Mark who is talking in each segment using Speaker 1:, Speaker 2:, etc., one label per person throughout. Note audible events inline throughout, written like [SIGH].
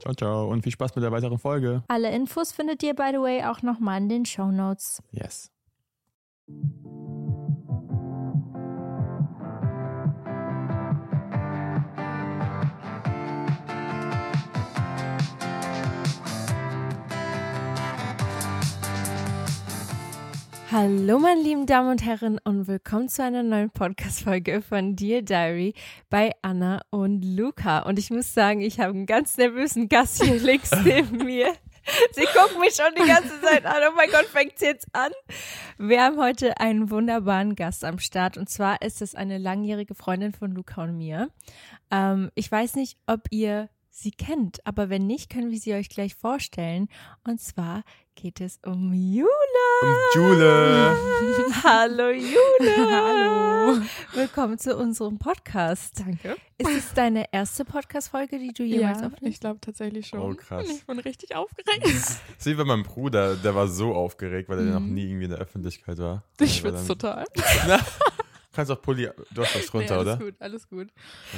Speaker 1: Ciao, ciao. Und viel Spaß mit der weiteren Folge.
Speaker 2: Alle Infos findet ihr, by the way, auch nochmal in den Show Notes.
Speaker 1: Yes.
Speaker 2: Hallo, meine lieben Damen und Herren, und willkommen zu einer neuen Podcast-Folge von Dear Diary bei Anna und Luca. Und ich muss sagen, ich habe einen ganz nervösen Gast hier [LAUGHS] links neben mir. Sie gucken mich schon die ganze Zeit an. Oh mein Gott, fängt es jetzt an? Wir haben heute einen wunderbaren Gast am Start. Und zwar ist es eine langjährige Freundin von Luca und mir. Ähm, ich weiß nicht, ob ihr sie kennt. Aber wenn nicht, können wir sie euch gleich vorstellen. Und zwar geht es um Jule.
Speaker 1: Um Jule. [LAUGHS]
Speaker 2: Hallo Jule.
Speaker 3: Hallo.
Speaker 2: Willkommen zu unserem Podcast.
Speaker 3: Danke.
Speaker 2: Ist es deine erste Podcast-Folge, die du jemals
Speaker 3: ja,
Speaker 2: aufnimmst?
Speaker 3: ich glaube tatsächlich schon.
Speaker 1: Oh, krass.
Speaker 3: Ich bin richtig aufgeregt.
Speaker 1: Wie bei meinem Bruder, der war so aufgeregt, weil er noch
Speaker 3: Mhm.
Speaker 1: nie irgendwie in der Öffentlichkeit war.
Speaker 3: Ich schwitze total.
Speaker 1: Kannst auch Pulli, du hast was runter,
Speaker 3: nee,
Speaker 1: oder?
Speaker 3: alles gut, alles gut.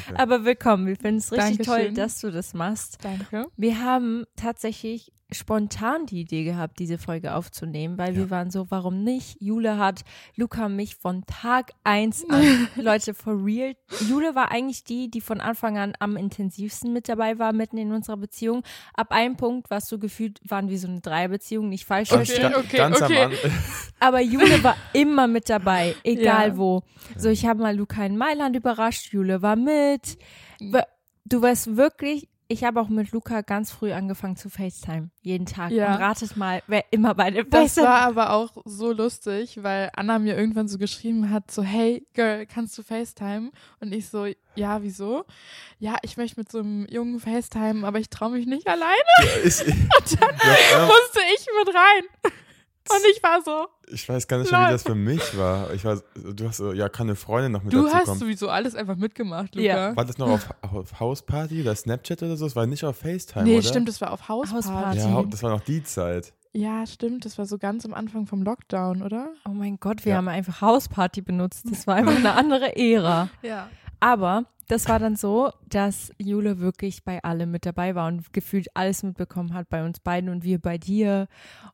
Speaker 1: Okay.
Speaker 2: Aber willkommen. Wir finden es richtig
Speaker 3: Dankeschön.
Speaker 2: toll, dass du das machst.
Speaker 3: Danke.
Speaker 2: Wir haben tatsächlich spontan die Idee gehabt, diese Folge aufzunehmen, weil
Speaker 1: Ja.
Speaker 2: wir waren so, warum nicht? Jule hat Luca mich von Tag eins an, [LAUGHS] Leute, for real. Jule war eigentlich die, die von Anfang an am intensivsten mit dabei war, mitten in unserer Beziehung. Ab einem Punkt warst du gefühlt, waren wir so eine Dreierbeziehung, nicht falsch
Speaker 3: Okay,
Speaker 2: verstehen.
Speaker 3: okay,
Speaker 1: ganz
Speaker 3: okay.
Speaker 1: am Anfang.
Speaker 2: Aber Jule war [LAUGHS] immer mit dabei, egal
Speaker 3: Ja.
Speaker 2: wo. So, ich habe mal Luca in Mailand überrascht, Jule war mit. Du warst wirklich, ich habe auch mit Luca ganz früh angefangen zu FaceTime, jeden Tag.
Speaker 3: Ja.
Speaker 2: Und ratet mal, wer immer bei der
Speaker 3: Das war aber auch so lustig, weil Anna mir irgendwann so geschrieben hat, so, hey, Girl, kannst du FaceTime? Und ich so, ja, wieso? Ja, ich möchte mit so einem Jungen FaceTime, aber ich traue mich nicht alleine.
Speaker 1: Ich, ich, [LAUGHS] ja,
Speaker 3: Musste ich mit rein. Und ich war so,
Speaker 1: ich weiß gar nicht mehr, wie das für mich war. Ich war, du hast so, ja, kann eine Freundin noch mit
Speaker 3: du
Speaker 1: dazu
Speaker 3: hast
Speaker 1: kommen.
Speaker 3: sowieso alles einfach mitgemacht, Luca.
Speaker 2: Ja.
Speaker 1: War das noch auf, auf Hausparty oder Snapchat oder so? Es war nicht auf FaceTime,
Speaker 3: Nee,
Speaker 1: oder?
Speaker 3: stimmt, das war auf Hausparty.
Speaker 2: Hausparty.
Speaker 1: Ja, das war noch die Zeit.
Speaker 3: Ja, stimmt, das war so ganz am Anfang vom Lockdown, oder?
Speaker 2: Oh mein Gott, wir
Speaker 1: Ja.
Speaker 2: haben einfach Hausparty benutzt. Das war [LAUGHS] einfach eine andere Ära.
Speaker 3: Ja.
Speaker 2: Aber das war dann so, dass Jule wirklich bei allem mit dabei war und gefühlt alles mitbekommen hat bei uns beiden und wir bei dir.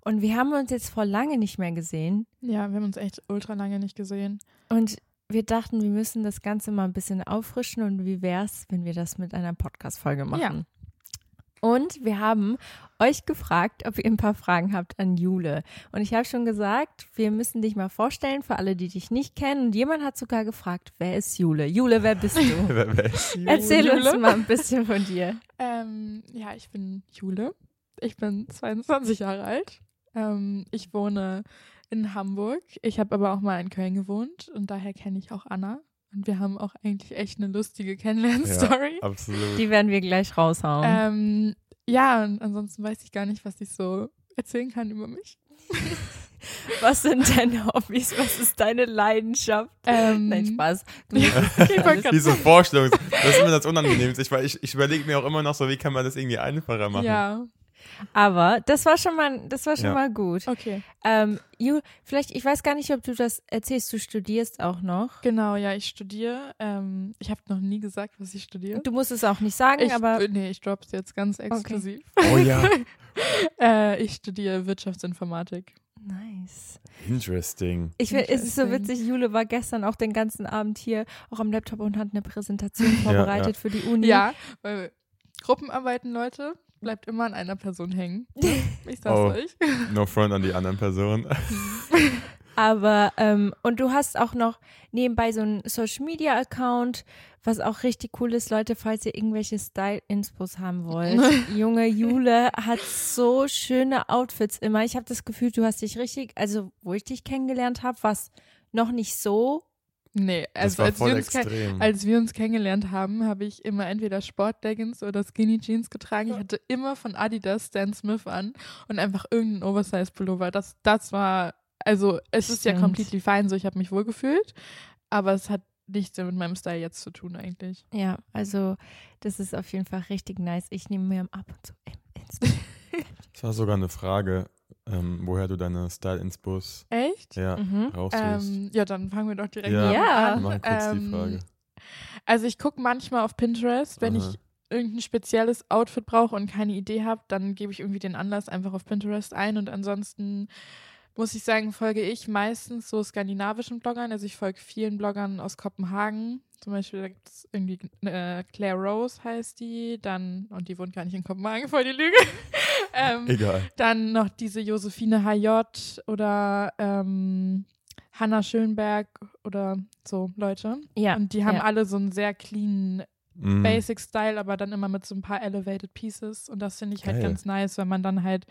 Speaker 2: Und wir haben uns jetzt vor lange nicht mehr gesehen.
Speaker 3: Ja, wir haben uns echt ultra lange nicht gesehen.
Speaker 2: Und wir dachten, wir müssen das Ganze mal ein bisschen auffrischen und wie wär's, wenn wir das mit einer Podcast-Folge machen? Und wir haben euch gefragt, ob ihr ein paar Fragen habt an Jule. Und ich habe schon gesagt, wir müssen dich mal vorstellen für alle, die dich nicht kennen. Und jemand hat sogar gefragt, wer ist Jule? Jule, wer bist du? [LAUGHS]
Speaker 1: Wer- wer ist Jule?
Speaker 2: Erzähl
Speaker 3: Jule?
Speaker 2: uns mal ein bisschen von dir.
Speaker 3: Ähm, ja, ich bin Jule. Ich bin 22 Jahre alt. Ähm, ich wohne in Hamburg. Ich habe aber auch mal in Köln gewohnt und daher kenne ich auch Anna. Und wir haben auch eigentlich echt eine lustige Kennenlern-Story.
Speaker 1: Absolut.
Speaker 2: Die werden wir gleich raushauen.
Speaker 3: ähm, ja, und ansonsten weiß ich gar nicht, was ich so erzählen kann über mich. [LAUGHS]
Speaker 2: Was sind deine Hobbys? Was ist deine Leidenschaft?
Speaker 3: Ähm,
Speaker 2: Nein, Spaß. [LAUGHS]
Speaker 3: Grad
Speaker 1: Diese Vorstellung, das ist mir das Unangenehmste. Ich, weil ich, ich überlege mir auch immer noch so, wie kann man das irgendwie einfacher machen.
Speaker 3: Ja,
Speaker 2: Aber das war schon mal, das war schon
Speaker 1: Ja.
Speaker 2: mal gut.
Speaker 3: okay.
Speaker 2: Ähm, Ju, vielleicht, ich weiß gar nicht, ob du das erzählst, du studierst auch noch.
Speaker 3: Genau, ja, ich studiere. Ähm, ich habe noch nie gesagt, was ich studiere.
Speaker 2: Du musst es auch nicht sagen,
Speaker 3: Ich,
Speaker 2: aber
Speaker 3: nee, ich drop's jetzt ganz exklusiv. [LAUGHS]
Speaker 1: Oh ja. [LAUGHS]
Speaker 3: Äh, ich studiere Wirtschaftsinformatik.
Speaker 2: nice.
Speaker 1: Interesting.
Speaker 2: Ich find, es ist so witzig, Jule war gestern auch den ganzen Abend hier, auch am Laptop und hat eine Präsentation [LAUGHS] vorbereitet für die Uni.
Speaker 3: Ja, weil Gruppenarbeiten, Leute, bleibt immer an einer Person hängen. [LAUGHS] ne? Ich sag's
Speaker 1: Oh.
Speaker 3: euch. [LAUGHS]
Speaker 1: No front an die anderen Personen. [LAUGHS]
Speaker 2: Aber, ähm, und du hast auch noch nebenbei so einen Social Media Account, was auch richtig cool ist, Leute, falls ihr irgendwelche Style-Inspos haben wollt. Junge Jule hat so schöne Outfits immer. Ich habe das Gefühl, du hast dich richtig, also wo ich dich kennengelernt habe, was noch nicht so.
Speaker 3: Nee,
Speaker 1: Das
Speaker 3: also
Speaker 1: war
Speaker 3: als
Speaker 1: voll
Speaker 3: wir, uns als wir uns kennengelernt haben, habe ich immer entweder Sportleggings oder Skinny Jeans getragen. Ich hatte immer von Adidas Stan Smith an und einfach irgendeinen Oversize-Pullover. Das, das war, also es ist ja
Speaker 2: Stimmt.
Speaker 3: completely fine, so ich habe mich wohlgefühlt, aber es hat nichts mit meinem Style jetzt zu tun eigentlich.
Speaker 2: Ja, also das ist auf jeden Fall richtig nice. Ich nehme mir ab und zu im Insta. [LAUGHS]
Speaker 1: Das war sogar eine Frage, ähm, woher du deine Style-Inspos
Speaker 3: Echt?
Speaker 1: ja,
Speaker 2: Mhm.
Speaker 3: Ähm, ja, dann fangen wir doch direkt
Speaker 1: Ja.
Speaker 2: Ja.
Speaker 3: an.
Speaker 1: Mach kurz die
Speaker 3: Ähm,
Speaker 1: Frage.
Speaker 3: Also ich gucke manchmal auf Pinterest, wenn
Speaker 1: Aha.
Speaker 3: ich irgendein spezielles Outfit brauche und keine Idee habe, dann gebe ich irgendwie den Anlass einfach auf Pinterest ein und ansonsten muss ich sagen, folge ich meistens so skandinavischen Bloggern. Also ich folge vielen Bloggern aus Kopenhagen. Zum Beispiel, da gibt es irgendwie äh, Claire Rose heißt die, dann, und die wohnt gar nicht in Kopenhagen, voll die Lüge. Ähm,
Speaker 1: Egal.
Speaker 3: dann noch diese Josephine HJ oder ähm, Hannah Schönberg oder so Leute.
Speaker 2: Ja.
Speaker 3: Und die haben
Speaker 2: ja.
Speaker 3: alle so einen sehr clean
Speaker 1: Mhm.
Speaker 3: Basic Style, aber dann immer mit so ein paar elevated Pieces. Und das finde ich halt
Speaker 1: Geil.
Speaker 3: ganz nice, wenn man dann halt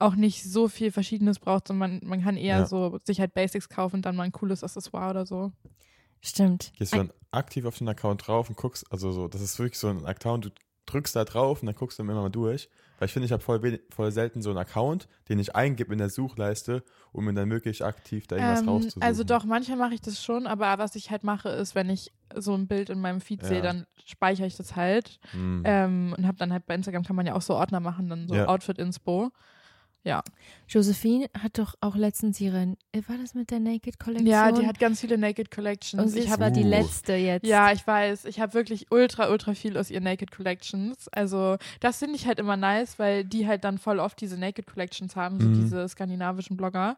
Speaker 3: auch nicht so viel Verschiedenes braucht, sondern man, man kann eher
Speaker 1: Ja.
Speaker 3: so sich halt Basics kaufen und dann mal ein cooles Accessoire oder so.
Speaker 2: Stimmt.
Speaker 1: Gehst du dann aktiv auf den Account drauf und guckst, also so, das ist wirklich so ein Account, du drückst da drauf und dann guckst du immer mal durch. Weil ich finde, ich habe voll, voll selten so einen Account, den ich eingebe in der Suchleiste, um mir dann wirklich aktiv da irgendwas
Speaker 3: Ähm,
Speaker 1: rauszusuchen.
Speaker 3: also doch, manchmal mache ich das schon, aber was ich halt mache, ist, wenn ich so ein Bild in meinem Feed
Speaker 1: Ja.
Speaker 3: sehe, dann speichere ich das halt.
Speaker 1: Mhm.
Speaker 3: Ähm, und habe dann halt bei Instagram kann man ja auch so Ordner machen, dann so
Speaker 1: Ja.
Speaker 3: Outfit-Inspo.
Speaker 2: Josephine hat doch auch letztens ihre, äh, war das mit der Naked Kollektion?
Speaker 3: Ja, die hat ganz viele Naked
Speaker 2: und
Speaker 3: Collections.
Speaker 2: sie
Speaker 3: Ich
Speaker 2: aber die
Speaker 1: Uh.
Speaker 2: letzte jetzt.
Speaker 3: Ja, ich weiß. Ich habe wirklich ultra, ultra viel aus ihren Naked Collections. Also, das finde ich halt immer nice, weil die halt dann voll oft diese Naked Collections haben, so
Speaker 1: Mhm.
Speaker 3: diese skandinavischen Blogger.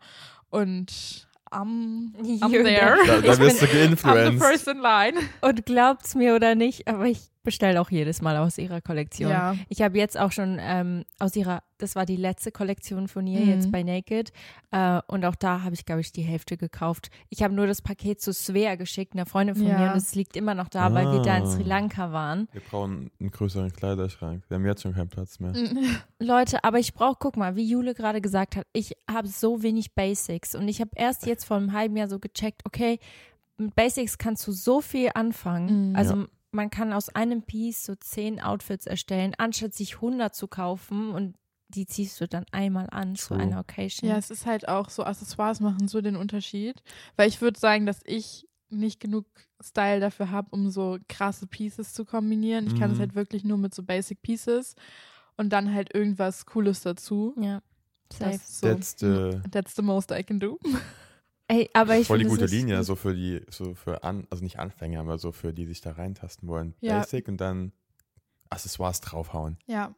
Speaker 3: Und I'm, I'm
Speaker 2: You're
Speaker 3: there.
Speaker 1: da, da
Speaker 2: ich
Speaker 1: wirst du
Speaker 3: I'm the
Speaker 1: geinfluenced.
Speaker 3: first in line.
Speaker 2: Und glaubt's mir oder nicht, aber ich bestelle auch jedes Mal aus ihrer Kollektion.
Speaker 3: Ja.
Speaker 2: Ich habe jetzt auch schon ähm, aus ihrer, das war die letzte Kollektion von ihr
Speaker 3: Mhm.
Speaker 2: jetzt bei Naked äh, und auch da habe ich, glaube ich, die Hälfte gekauft. Ich habe nur das Paket zu Svea geschickt, einer Freundin von
Speaker 3: Ja.
Speaker 2: mir und es liegt immer noch da, weil wir da in
Speaker 1: Ah.
Speaker 2: Sri Lanka waren.
Speaker 1: Wir brauchen einen größeren Kleiderschrank. Wir haben jetzt schon keinen Platz mehr.
Speaker 3: Mhm. [LAUGHS]
Speaker 2: Leute, aber ich brauche, guck mal, wie Jule gerade gesagt hat, ich habe so wenig Basics und ich habe erst jetzt vor einem halben Jahr so gecheckt, okay, mit Basics kannst du so viel anfangen.
Speaker 3: Mhm.
Speaker 2: Also
Speaker 1: Ja.
Speaker 2: Man kann aus einem Piece so zehn Outfits erstellen, anstatt sich 100 zu kaufen und die ziehst du dann einmal an zu
Speaker 1: True.
Speaker 2: einer Occasion.
Speaker 3: Ja, es ist halt auch so, Accessoires machen so den Unterschied. Weil ich würde sagen, dass ich nicht genug Style dafür habe, um so krasse Pieces zu kombinieren. Ich kann es
Speaker 1: Mhm.
Speaker 3: halt wirklich nur mit so Basic Pieces und dann halt irgendwas Cooles dazu.
Speaker 2: Ja, safe.
Speaker 3: Das ist so,
Speaker 1: That's the,
Speaker 3: that's the most I can do. [LAUGHS]
Speaker 2: Ey, aber ich
Speaker 1: voll die gute Linie, so für die, so für an, also nicht Anfänger, aber so für die sich da reintasten wollen.
Speaker 3: Ja.
Speaker 1: Basic und dann Accessoires draufhauen.
Speaker 3: Ja.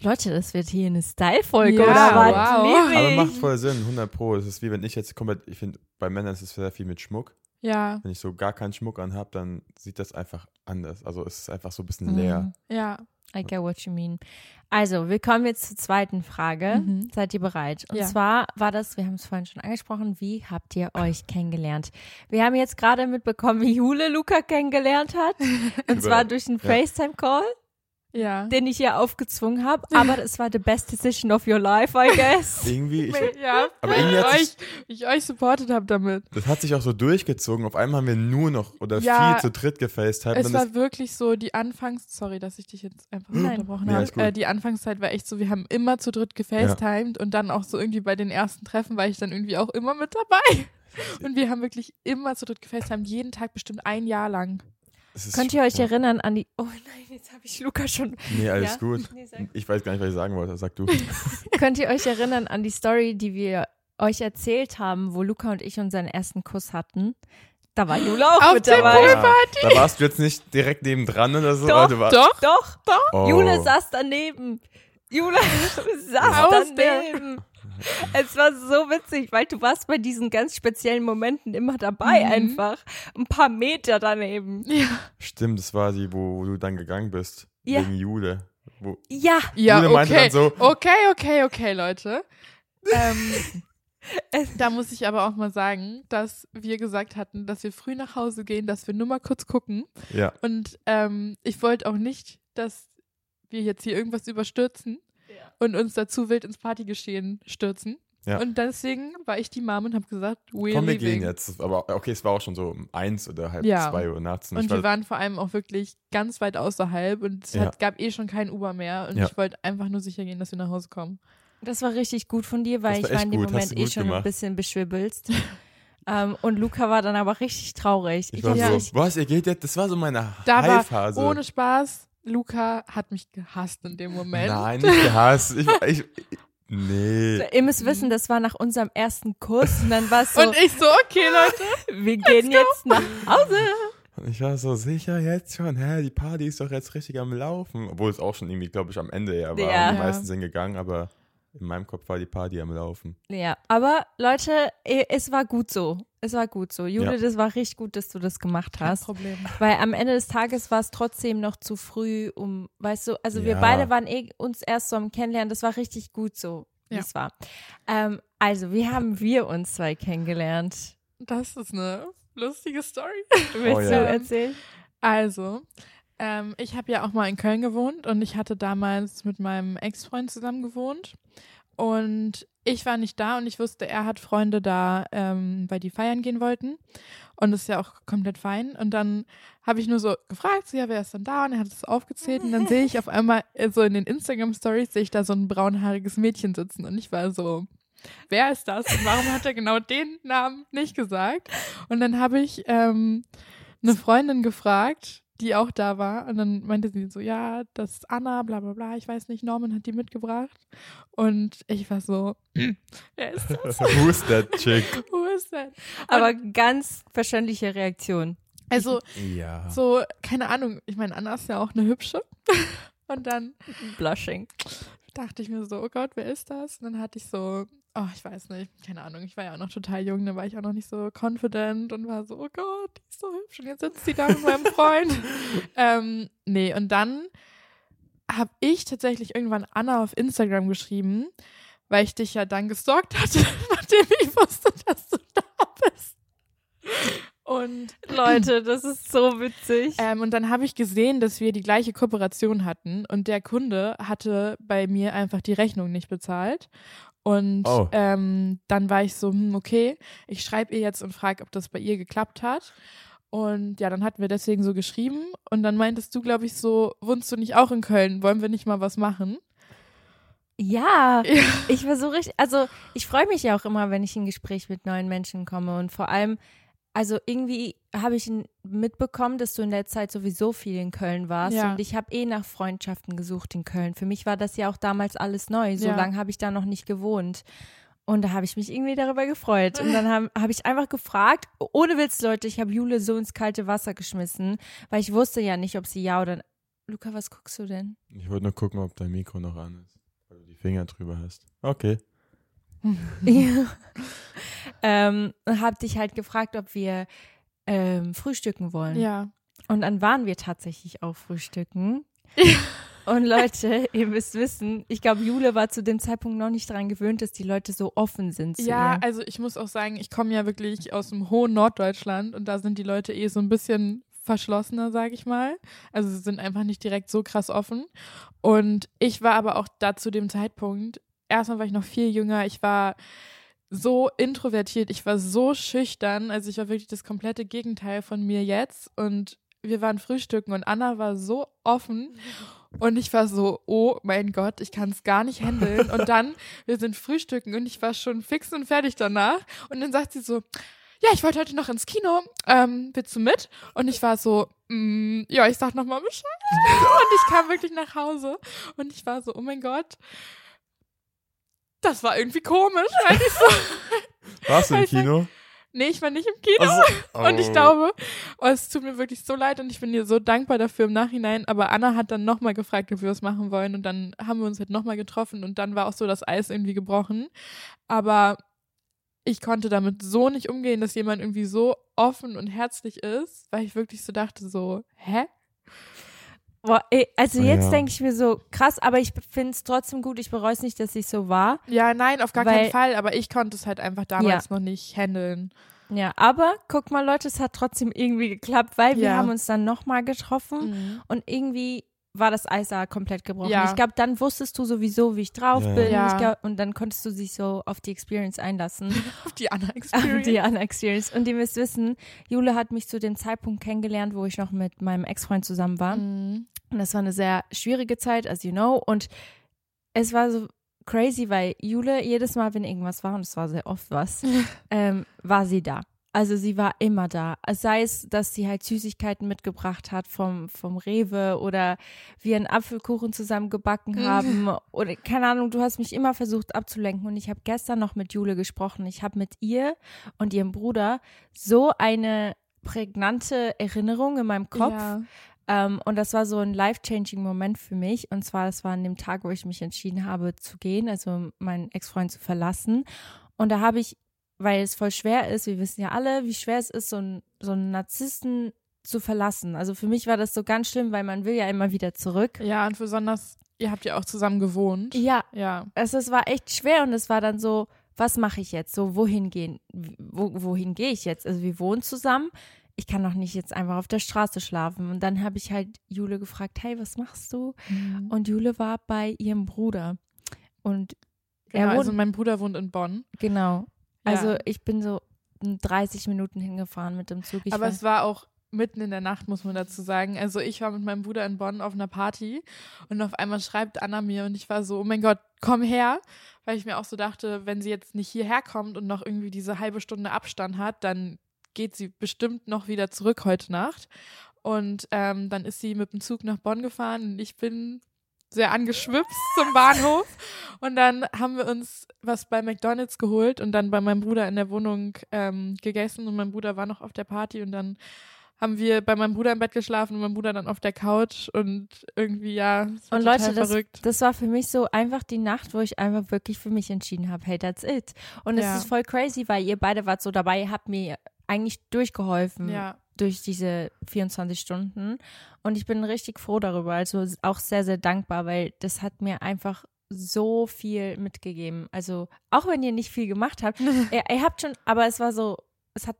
Speaker 2: Leute, das wird hier eine Style-Folge,
Speaker 3: Ja,
Speaker 2: oder was?
Speaker 3: wow.
Speaker 1: Aber macht voll Sinn, 100 Pro. Es ist wie wenn ich jetzt komplett, ich finde, bei Männern ist es sehr viel mit Schmuck.
Speaker 3: Ja.
Speaker 1: Wenn ich so gar keinen Schmuck anhab, dann sieht das einfach anders. Also es ist einfach so ein bisschen leer.
Speaker 3: Ja.
Speaker 2: I get what you mean. Also, wir kommen jetzt zur zweiten Frage.
Speaker 3: Mhm.
Speaker 2: Seid ihr bereit? Und
Speaker 3: Ja.
Speaker 2: zwar war das, wir haben es vorhin schon angesprochen, wie habt ihr euch kennengelernt? Wir haben jetzt gerade mitbekommen, wie Jule Luca kennengelernt hat. [LAUGHS] Und zwar durch einen
Speaker 1: ja.
Speaker 2: FaceTime-Call,
Speaker 3: Ja.
Speaker 2: den ich ihr aufgezwungen habe. Aber es war the best decision of your life, I guess. [LAUGHS]
Speaker 1: Irgendwie, ich,
Speaker 3: Ja,
Speaker 1: Aber
Speaker 3: weil
Speaker 1: irgendwie
Speaker 3: ich
Speaker 1: hat
Speaker 3: euch,
Speaker 1: sich-
Speaker 3: ich euch supportet habe damit.
Speaker 1: das hat sich auch so durchgezogen. Auf einmal haben wir nur noch oder
Speaker 3: Ja,
Speaker 1: viel zu dritt gefacetimed.
Speaker 3: Es
Speaker 1: Und
Speaker 3: war wirklich so, die Anfangs, sorry, dass ich dich jetzt einfach
Speaker 2: Nein.
Speaker 3: unterbrochen
Speaker 1: Nee,
Speaker 3: habe. Äh, die Anfangszeit war echt so, wir haben immer zu dritt gefacetimed und dann auch so irgendwie bei den ersten Treffen war ich dann irgendwie auch immer mit dabei. [LAUGHS] Und wir haben wirklich immer zu dritt gefacetimed, jeden Tag bestimmt ein Jahr lang.
Speaker 2: Könnt ihr euch
Speaker 1: ja.
Speaker 2: erinnern an die. Oh nein, jetzt habe ich Luca schon.
Speaker 1: Nee, alles
Speaker 2: Ja?
Speaker 1: gut.
Speaker 2: Nee.
Speaker 1: Ich weiß gar nicht, was ich sagen wollte. Sag du. [LAUGHS]
Speaker 2: Könnt ihr euch erinnern an die Story, die wir euch erzählt haben, wo Luca und ich unseren ersten Kuss hatten? Da war Jule auch
Speaker 3: Auf
Speaker 2: mit dabei.
Speaker 1: Ah, da warst du jetzt nicht direkt nebendran oder so.
Speaker 2: Doch,
Speaker 1: du warst,
Speaker 3: Doch,
Speaker 2: Doch,
Speaker 1: Oh.
Speaker 2: Jule saß daneben. Jule [LAUGHS] saß
Speaker 3: Aus
Speaker 2: daneben. [LAUGHS] Es war so witzig, weil du warst bei diesen ganz speziellen Momenten immer dabei
Speaker 3: Mhm.
Speaker 2: einfach. Ein paar Meter daneben.
Speaker 3: ja.
Speaker 1: Stimmt, das war die, wo, wo du dann gegangen bist.
Speaker 2: Ja.
Speaker 1: Wegen Jule. Wo,
Speaker 2: Ja,
Speaker 3: Ja,
Speaker 1: Jule meinte
Speaker 3: okay.
Speaker 1: dann so-
Speaker 3: okay, okay, okay, Leute. Ähm, [LAUGHS]
Speaker 2: Es-
Speaker 3: da muss ich aber auch mal sagen, dass wir gesagt hatten, dass wir früh nach Hause gehen, dass wir nur mal kurz gucken.
Speaker 1: ja.
Speaker 3: Und ähm, ich wollte auch nicht, dass wir jetzt hier irgendwas überstürzen und uns dazu wild ins Partygeschehen stürzen.
Speaker 1: Ja.
Speaker 3: Und deswegen war ich die Mom und habe gesagt, we're
Speaker 1: Komm, wir
Speaker 3: leaving.
Speaker 1: gehen jetzt. Aber okay, es war auch schon so um eins oder halb
Speaker 3: Ja.
Speaker 1: zwei Uhr nachts.
Speaker 3: Und
Speaker 1: ich
Speaker 3: wir
Speaker 1: war,
Speaker 3: waren vor allem auch wirklich ganz weit außerhalb und es
Speaker 1: Ja.
Speaker 3: hat, gab eh schon kein Uber mehr und
Speaker 1: Ja.
Speaker 3: ich wollte einfach nur sicher gehen, dass wir nach Hause kommen.
Speaker 2: das war richtig gut von dir, weil
Speaker 1: war
Speaker 2: ich war in dem
Speaker 1: gut,
Speaker 2: Moment eh schon ein
Speaker 1: gemacht.
Speaker 2: bisschen beschwibbelst. [LAUGHS] ähm, und Luca war dann aber richtig traurig.
Speaker 1: ich war
Speaker 2: hab
Speaker 3: Ja.
Speaker 1: so, was, ihr geht jetzt? Das war so meine
Speaker 3: Da war
Speaker 1: High-Phase.
Speaker 3: ohne Spaß, Luca hat mich gehasst in dem Moment.
Speaker 1: Nein, nicht gehasst. Ich, ich, ich, nee.
Speaker 2: Ihr müsst wissen, das war nach unserem ersten Kuss und dann war es so,
Speaker 3: Und ich so, okay, Leute.
Speaker 2: wir gehen jetzt nach Hause.
Speaker 1: Und ich war so sicher jetzt schon, hä, die Party ist doch jetzt richtig am Laufen. Obwohl es auch schon irgendwie, glaube ich, am Ende ja war.
Speaker 2: Ja.
Speaker 1: Die
Speaker 3: Ja.
Speaker 1: meisten sind gegangen, aber in meinem Kopf war die Party am Laufen.
Speaker 2: Ja, aber Leute, es war gut so. Es war gut so. Jule,
Speaker 1: Ja.
Speaker 2: das war richtig gut, dass du das gemacht
Speaker 3: Kein
Speaker 2: hast.
Speaker 3: Problem.
Speaker 2: Weil am Ende des Tages war es trotzdem noch zu früh, um, weißt du, also wir
Speaker 1: Ja.
Speaker 2: beide waren eh uns erst so am Kennenlernen. Das war richtig gut so, wie
Speaker 3: Ja.
Speaker 2: es war. Ähm, also, wie haben wir uns zwei kennengelernt?
Speaker 3: Das ist eine lustige Story.
Speaker 2: Willst
Speaker 1: Oh
Speaker 2: du erzählen?
Speaker 3: Also, ähm, ich habe ja auch mal in Köln gewohnt und ich hatte damals mit meinem Ex-Freund zusammen gewohnt. Und ich war nicht da und ich wusste, er hat Freunde da, ähm, weil die feiern gehen wollten. Und das ist ja auch komplett fein. Und dann habe ich nur so gefragt, so, ja, wer ist denn da? Und er hat es aufgezählt. Und dann sehe ich auf einmal äh, so in den Instagram-Stories, sehe ich da so ein braunhaariges Mädchen sitzen. Und ich war so, wer ist das? Und warum hat er genau den Namen nicht gesagt? Und dann habe ich ähm, eine Freundin gefragt, die auch da war. Und dann meinte sie so, ja, das ist Anna, bla bla bla. Ich weiß nicht, Norman hat die mitgebracht. Und ich war so, wer ist das? [LAUGHS]
Speaker 1: Who's that chick?
Speaker 3: Wo ist denn?
Speaker 2: Aber ganz verständliche Reaktion.
Speaker 3: Also,
Speaker 1: Ja.
Speaker 3: so, keine Ahnung. Ich meine, Anna ist ja auch eine hübsche. [LAUGHS] Und dann
Speaker 2: Blushing.
Speaker 3: dachte ich mir so, oh Gott, wer ist das? Und dann hatte ich so, oh, ich weiß nicht, keine Ahnung, ich war ja auch noch total jung, da war ich auch noch nicht so confident und war so, oh Gott, die ist so hübsch und jetzt sitzt sie da mit meinem Freund. [LAUGHS] ähm, nee, und dann habe ich tatsächlich irgendwann Anna auf Instagram geschrieben, weil ich dich ja dann gestalkt hatte, [LAUGHS] nachdem ich wusste, dass du da bist. Und
Speaker 2: Leute, das ist so witzig.
Speaker 3: ähm, und dann habe ich gesehen, dass wir die gleiche Kooperation hatten und der Kunde hatte bei mir einfach die Rechnung nicht bezahlt. Und
Speaker 1: Oh.
Speaker 3: ähm, dann war ich so, hm, okay, ich schreibe ihr jetzt und frage, ob das bei ihr geklappt hat. Und ja, dann hatten wir deswegen so geschrieben. Und dann meintest du, glaube ich, so, wohnst du nicht auch in Köln? Wollen wir nicht mal was machen?
Speaker 2: Ja,
Speaker 3: Ja.
Speaker 2: ich war so richtig, also ich freue mich ja auch immer, wenn ich in Gespräch mit neuen Menschen komme und vor allem, also irgendwie habe ich mitbekommen, dass du in der Zeit sowieso viel in Köln warst
Speaker 3: Ja.
Speaker 2: und ich habe eh nach Freundschaften gesucht in Köln. Für mich war das ja auch damals alles neu, so
Speaker 3: Ja.
Speaker 2: lange habe ich da noch nicht gewohnt. Und da habe ich mich irgendwie darüber gefreut. Und dann habe hab ich einfach gefragt, ohne Witz, Leute, ich habe Jule so ins kalte Wasser geschmissen, weil ich wusste ja nicht, ob sie ja oder. Luca, was guckst du denn?
Speaker 1: Ich wollte nur gucken, ob dein Mikro noch an ist. Weil du die Finger drüber hast. Okay. [LAUGHS]
Speaker 2: Ja. Ähm, und hab dich halt gefragt, ob wir ähm, frühstücken wollen.
Speaker 3: Ja.
Speaker 2: Und dann waren wir tatsächlich auch frühstücken. [LAUGHS] Und Leute, ihr müsst wissen, ich glaube, Jule war zu dem Zeitpunkt noch nicht daran gewöhnt, dass die Leute so offen sind zu
Speaker 3: Ja,
Speaker 2: ihr.
Speaker 3: also ich muss auch sagen, ich komme ja wirklich aus dem hohen Norddeutschland und da sind die Leute eh so ein bisschen verschlossener, sage ich mal. Also sie sind einfach nicht direkt so krass offen. Und ich war aber auch da zu dem Zeitpunkt, erstmal war ich noch viel jünger, ich war so introvertiert, ich war so schüchtern, also ich war wirklich das komplette Gegenteil von mir jetzt und wir waren frühstücken und Anna war so offen und ich war so, oh mein Gott, ich kann es gar nicht handeln. Und dann, wir sind frühstücken und ich war schon fix und fertig danach. Und dann sagt sie so, ja, ich wollte heute noch ins Kino, ähm, willst du mit? Und ich war so, mm, ja, ich sag nochmal Bescheid. [LAUGHS] Und ich kam wirklich nach Hause und ich war so, oh mein Gott, das war irgendwie komisch. Weil ich so, [LAUGHS]
Speaker 1: Warst du im
Speaker 3: sag-
Speaker 1: Kino?
Speaker 3: nee, ich war nicht im Kino.
Speaker 1: Also,
Speaker 3: Und ich
Speaker 1: oh.
Speaker 3: glaube, oh, es tut mir wirklich so leid und ich bin dir so dankbar dafür im Nachhinein. Aber Anna hat dann nochmal gefragt, ob wir was machen wollen. Und dann haben wir uns halt nochmal getroffen und dann war auch so das Eis irgendwie gebrochen. Aber ich konnte damit so nicht umgehen, dass jemand irgendwie so offen und herzlich ist, weil ich wirklich so dachte, so, hä?
Speaker 2: Boah, ey, also jetzt
Speaker 1: Ja.
Speaker 2: denke ich mir so, krass, aber ich finde es trotzdem gut. Ich bereue es nicht, dass ich so war.
Speaker 3: Ja, nein, auf gar
Speaker 2: Weil-
Speaker 3: keinen Fall. Aber ich konnte es halt einfach damals noch nicht handeln.
Speaker 2: Ja, aber guck mal, Leute, es hat trotzdem irgendwie geklappt, weil wir
Speaker 3: Ja.
Speaker 2: haben uns dann nochmal getroffen und irgendwie war das Eis da komplett gebrochen.
Speaker 3: Ja.
Speaker 2: Ich glaube, dann wusstest du sowieso, wie ich drauf
Speaker 1: Ja.
Speaker 2: bin.
Speaker 3: Ja.
Speaker 2: Ich glaub, und dann konntest du dich so auf die Experience einlassen. [LAUGHS]
Speaker 3: Auf die Anna [LAUGHS]
Speaker 2: auf
Speaker 3: Experience.
Speaker 2: die Anna Experience. Und ihr müsst wissen, Jule hat mich zu dem Zeitpunkt kennengelernt, wo ich noch mit meinem Ex-Freund zusammen war.
Speaker 3: Mhm.
Speaker 2: Und das war eine sehr schwierige Zeit, as you know. Und es war so crazy, weil Jule jedes Mal, wenn irgendwas war, und es war sehr oft was, [LAUGHS] ähm, war sie da. Also sie war immer da. Sei es, dass sie halt Süßigkeiten mitgebracht hat vom, vom Rewe oder wir einen Apfelkuchen zusammen gebacken haben [LAUGHS] oder keine Ahnung, du hast mich immer versucht abzulenken und ich habe gestern noch mit Jule gesprochen. Ich habe mit ihr und ihrem Bruder so eine prägnante Erinnerung in meinem Kopf.
Speaker 3: Ja.
Speaker 2: Ähm, und das war so ein life-changing Moment für mich. Und zwar, das war an dem Tag, wo ich mich entschieden habe zu gehen, also meinen Ex-Freund zu verlassen. Und da habe ich, weil es voll schwer ist, wir wissen ja alle, wie schwer es ist, so, ein, so einen Narzissten zu verlassen. Also für mich war das so ganz schlimm, weil man will ja immer wieder zurück.
Speaker 3: ja, und besonders, ihr habt ja auch zusammen gewohnt.
Speaker 2: Ja,
Speaker 3: Ja.
Speaker 2: also es war echt schwer und es war dann so, was mache ich jetzt? So, wohin gehen? Wo, wohin gehe ich jetzt? Also wir wohnen zusammen. Ich kann doch nicht jetzt einfach auf der Straße schlafen. Und dann habe ich halt Jule gefragt, hey, was machst du? Und Jule war bei ihrem Bruder. Und
Speaker 3: Genau,
Speaker 2: er wohnt,
Speaker 3: also mein Bruder wohnt in Bonn.
Speaker 2: genau.
Speaker 3: Ja.
Speaker 2: Also ich bin so 30 Minuten hingefahren mit dem Zug. Ich
Speaker 3: Aber
Speaker 2: war,
Speaker 3: es war auch mitten in der Nacht, muss man dazu sagen. Also ich war mit meinem Bruder in Bonn auf einer Party und auf einmal schreibt Anna mir und ich war so, oh mein Gott, komm her. Weil ich mir auch so dachte, wenn sie jetzt nicht hierher kommt und noch irgendwie diese halbe Stunde Abstand hat, dann geht sie bestimmt noch wieder zurück heute Nacht. Und ähm, dann ist sie mit dem Zug nach Bonn gefahren und ich bin sehr angeschwipst zum Bahnhof. Und dann haben wir uns was bei McDonalds geholt und dann bei meinem Bruder in der Wohnung ähm, gegessen und mein Bruder war noch auf der Party und dann haben wir bei meinem Bruder im Bett geschlafen und mein Bruder dann auf der Couch und irgendwie, ja,
Speaker 2: und
Speaker 3: total
Speaker 2: Leute, das,
Speaker 3: verrückt.
Speaker 2: das war für mich so einfach die Nacht, wo ich einfach wirklich für mich entschieden habe, hey, that's it. Und es
Speaker 3: Ja.
Speaker 2: ist voll crazy, weil ihr beide wart so dabei, habt mir eigentlich durchgeholfen.
Speaker 3: Ja,
Speaker 2: durch diese 24 Stunden. Und ich bin richtig froh darüber, also auch sehr, sehr dankbar, weil das hat mir einfach so viel mitgegeben. Also auch wenn ihr nicht viel gemacht habt, [LAUGHS] ihr, ihr habt schon, aber es war so, es hat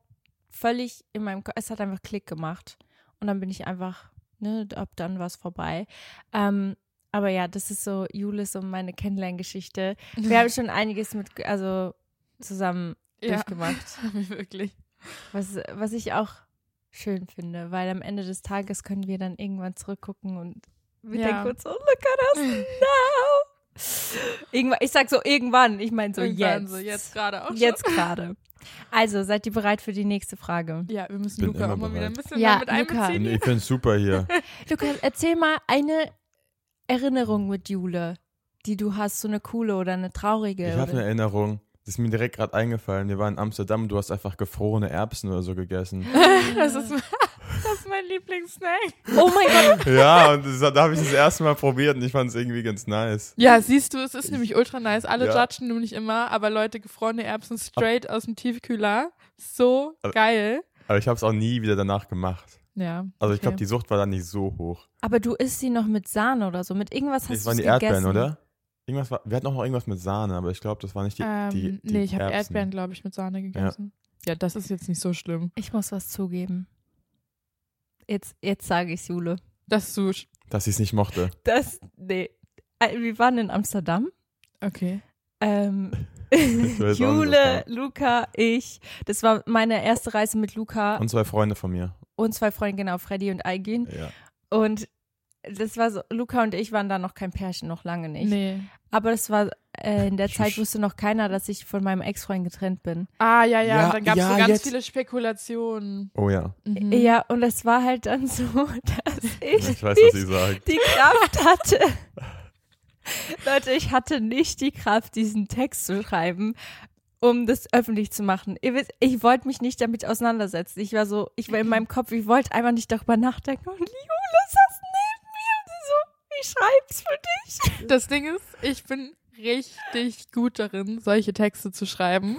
Speaker 2: völlig in meinem es hat einfach Klick gemacht. Und dann bin ich einfach, ne, ab dann war es vorbei. Ähm, aber ja, das ist so Julis und meine Kennenlerngeschichte. Wir [LAUGHS] haben schon einiges mit, also zusammen
Speaker 3: ja,
Speaker 2: durchgemacht. [LAUGHS]
Speaker 3: wirklich.
Speaker 2: Was, was ich auch schön finde, weil am Ende des Tages können wir dann irgendwann zurückgucken und wir
Speaker 3: Ja.
Speaker 2: denken uns so, look at us now. Irgendwann, ich sag so irgendwann, ich meine so
Speaker 3: Irgendwann
Speaker 2: jetzt.
Speaker 3: So, jetzt gerade auch schon.
Speaker 2: Jetzt gerade. Also, seid ihr bereit für die nächste Frage?
Speaker 3: Ja, wir müssen
Speaker 1: Bin
Speaker 3: Luca
Speaker 1: immer
Speaker 3: auch mal wieder ein
Speaker 1: bereit.
Speaker 3: bisschen
Speaker 2: Ja,
Speaker 3: mit
Speaker 2: Luca.
Speaker 3: einbeziehen.
Speaker 1: Ich finde super hier. [LAUGHS]
Speaker 2: Lukas, erzähl mal eine Erinnerung mit Jule, die du hast, so eine coole oder eine traurige.
Speaker 1: Ich habe eine? Erinnerung. Das ist mir direkt gerade eingefallen. Wir waren in Amsterdam und du hast einfach gefrorene Erbsen oder so gegessen. [LAUGHS]
Speaker 3: Das ist, das ist mein Lieblingssnack.
Speaker 2: Oh mein Gott,
Speaker 1: ja, und das, da habe ich das erste Mal probiert und ich fand es irgendwie ganz nice.
Speaker 3: Ja, siehst du, es ist nämlich ultra nice. Alle
Speaker 1: Ja.
Speaker 3: judgen nämlich immer, aber Leute, gefrorene Erbsen straight aus dem Tiefkühler. So geil.
Speaker 1: Aber ich habe es auch nie wieder danach gemacht.
Speaker 3: Ja.
Speaker 1: Also ich glaube, die Sucht war dann nicht so hoch.
Speaker 2: Aber du isst sie noch mit Sahne oder so. Mit irgendwas hast
Speaker 1: Das
Speaker 2: du
Speaker 1: waren die
Speaker 2: gegessen.
Speaker 1: Erdbeeren, oder? Irgendwas war, wir hatten auch noch irgendwas mit Sahne, aber ich glaube, das war nicht die,
Speaker 3: ähm,
Speaker 1: die, die
Speaker 3: Nee, ich habe. Erdbeeren, glaube ich, mit Sahne gegessen. Ja. das ist jetzt nicht so schlimm.
Speaker 2: Ich muss was zugeben. Jetzt, jetzt sage ich Jule.
Speaker 3: Das du.
Speaker 1: Dass ich es nicht mochte. [LAUGHS]
Speaker 2: Das, nee. Äh, Wir waren in Amsterdam.
Speaker 3: Okay.
Speaker 2: Ähm, [LAUGHS] Jule, Luca, ich. Das war meine erste Reise mit Luca
Speaker 1: Und zwei Freunde von mir.
Speaker 2: und zwei Freunde, genau, Freddy und Aygün.
Speaker 1: Ja.
Speaker 2: Und das war so, Luca und ich waren da noch kein Pärchen, noch lange nicht.
Speaker 3: Nee.
Speaker 2: Aber das war, äh, in der Zeit wusste noch keiner, dass ich von meinem Ex-Freund getrennt bin.
Speaker 3: Ah, ja, ja.
Speaker 1: Ja,
Speaker 3: und dann gab es
Speaker 1: ja,
Speaker 3: so ganz
Speaker 1: jetzt.
Speaker 3: viele Spekulationen.
Speaker 1: Oh ja.
Speaker 3: Mhm.
Speaker 2: Ja, und es war halt dann so, [LAUGHS] dass ich,
Speaker 1: Ich weiß, was sie sagt.
Speaker 2: die Kraft hatte. Leute, ich hatte nicht die Kraft, diesen Text zu schreiben, um das öffentlich zu machen. Ihr wisst, ich wollte mich nicht damit auseinandersetzen. Ich war so, ich war in meinem Kopf, ich wollte einfach nicht darüber nachdenken. Und Jule ich schreib's für dich.
Speaker 3: Das Ding ist, ich bin richtig gut darin, solche Texte zu schreiben.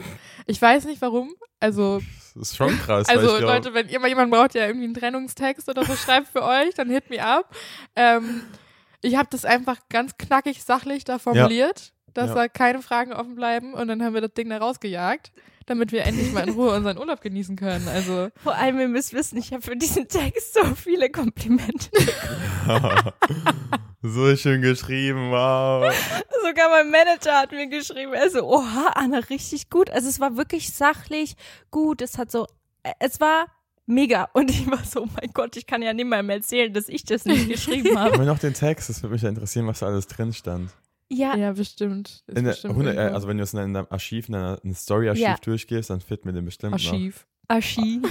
Speaker 3: Ich weiß nicht warum. Also,
Speaker 1: Das ist schon krass. weil
Speaker 3: also
Speaker 1: ich glaub,
Speaker 3: Leute, wenn ihr mal jemanden braucht, der irgendwie einen Trennungstext oder so schreibt für euch, dann hit me up. Ähm, ich habe das einfach ganz knackig sachlich da formuliert, dass
Speaker 1: Ja.
Speaker 3: da keine Fragen offen bleiben und dann haben wir das Ding da rausgejagt, damit wir endlich mal in Ruhe unseren Urlaub genießen können. Also,
Speaker 2: Vor allem, ihr müsst wissen, ich habe für diesen Text so viele Komplimente. [LAUGHS] [LAUGHS]
Speaker 1: so schön geschrieben, wow. [LAUGHS]
Speaker 2: Sogar mein Manager hat mir geschrieben, er so, oha, Anna, richtig gut. Also es war wirklich sachlich gut. Es hat so, äh, es war mega. [LAUGHS] Und ich war so, oh mein Gott, ich kann ja niemandem erzählen, dass ich das nicht geschrieben [LAUGHS] habe.
Speaker 1: Aber noch den Text, das würde mich ja interessieren, was da alles drin stand.
Speaker 2: Ja,
Speaker 3: ja, bestimmt.
Speaker 1: Der,
Speaker 3: bestimmt
Speaker 1: 100, äh,
Speaker 3: irgendwo.
Speaker 1: also wenn du es in deinem Archiv, in deinem Story-Archiv
Speaker 2: Ja.
Speaker 1: durchgehst, dann fit mir den bestimmt
Speaker 3: Archiv.
Speaker 1: Noch. Archiv.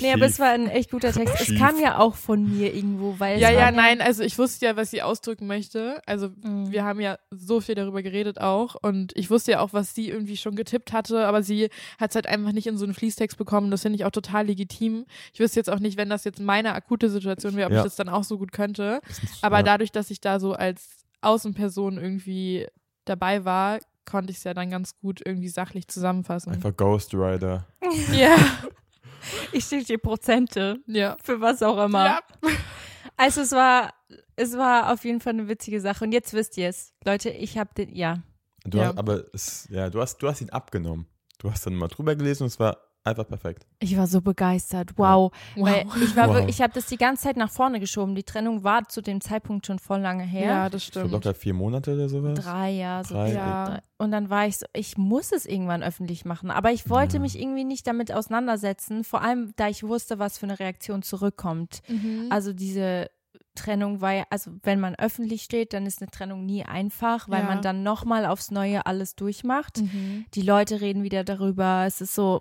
Speaker 2: Nee, aber es war ein echt guter Text. Es
Speaker 1: Archiv.
Speaker 2: kam ja auch von mir irgendwo, weil
Speaker 3: Ja,
Speaker 2: es
Speaker 3: ja, nein, also ich wusste ja, was sie ausdrücken möchte. Also
Speaker 2: Mhm.
Speaker 3: wir haben ja so viel darüber geredet auch und ich wusste ja auch, was sie irgendwie schon getippt hatte, aber sie hat es halt einfach nicht in so einen Fließtext bekommen. Das finde ich auch total legitim. Ich wüsste jetzt auch nicht, wenn das jetzt meine akute Situation wäre, ob
Speaker 1: Ja.
Speaker 3: ich das dann auch so gut könnte.
Speaker 1: Ist-
Speaker 3: Aber
Speaker 1: ja.
Speaker 3: dadurch, dass ich da so als Außenperson irgendwie dabei war, konnte ich es ja dann ganz gut irgendwie sachlich zusammenfassen.
Speaker 1: Einfach Ghost Rider. [LAUGHS]
Speaker 3: Ja,
Speaker 2: Ich schicke dir Prozente
Speaker 3: ja.
Speaker 2: für was auch immer.
Speaker 3: Ja.
Speaker 2: Also es war, es war auf jeden Fall eine witzige Sache. Und jetzt wisst ihr es. Leute, ich habe den, ja.
Speaker 1: Du
Speaker 3: Ja.
Speaker 1: hast, aber es, ja, du hast, du hast ihn abgenommen. Du hast dann mal drüber gelesen und es war einfach perfekt.
Speaker 2: Ich war so begeistert. Wow.
Speaker 3: Wow.
Speaker 2: Weil ich war
Speaker 1: Wow.
Speaker 2: wirklich, ich habe das die ganze Zeit nach vorne geschoben. Die Trennung war zu dem Zeitpunkt schon voll lange her.
Speaker 3: Ja, das
Speaker 1: So
Speaker 3: stimmt.
Speaker 1: locker vier Monate oder sowas.
Speaker 2: Drei Jahre. So
Speaker 1: Drei.
Speaker 3: Ja.
Speaker 2: drei. Und dann war ich so, ich muss es irgendwann öffentlich machen. Aber ich wollte
Speaker 1: Ja.
Speaker 2: mich irgendwie nicht damit auseinandersetzen. Vor allem, da ich wusste, was für eine Reaktion zurückkommt.
Speaker 3: Mhm.
Speaker 2: Also diese Trennung war ja, also wenn man öffentlich steht, dann ist eine Trennung nie einfach, weil
Speaker 3: Ja.
Speaker 2: man dann nochmal aufs Neue alles durchmacht.
Speaker 3: Mhm.
Speaker 2: Die Leute reden wieder darüber. Es ist so,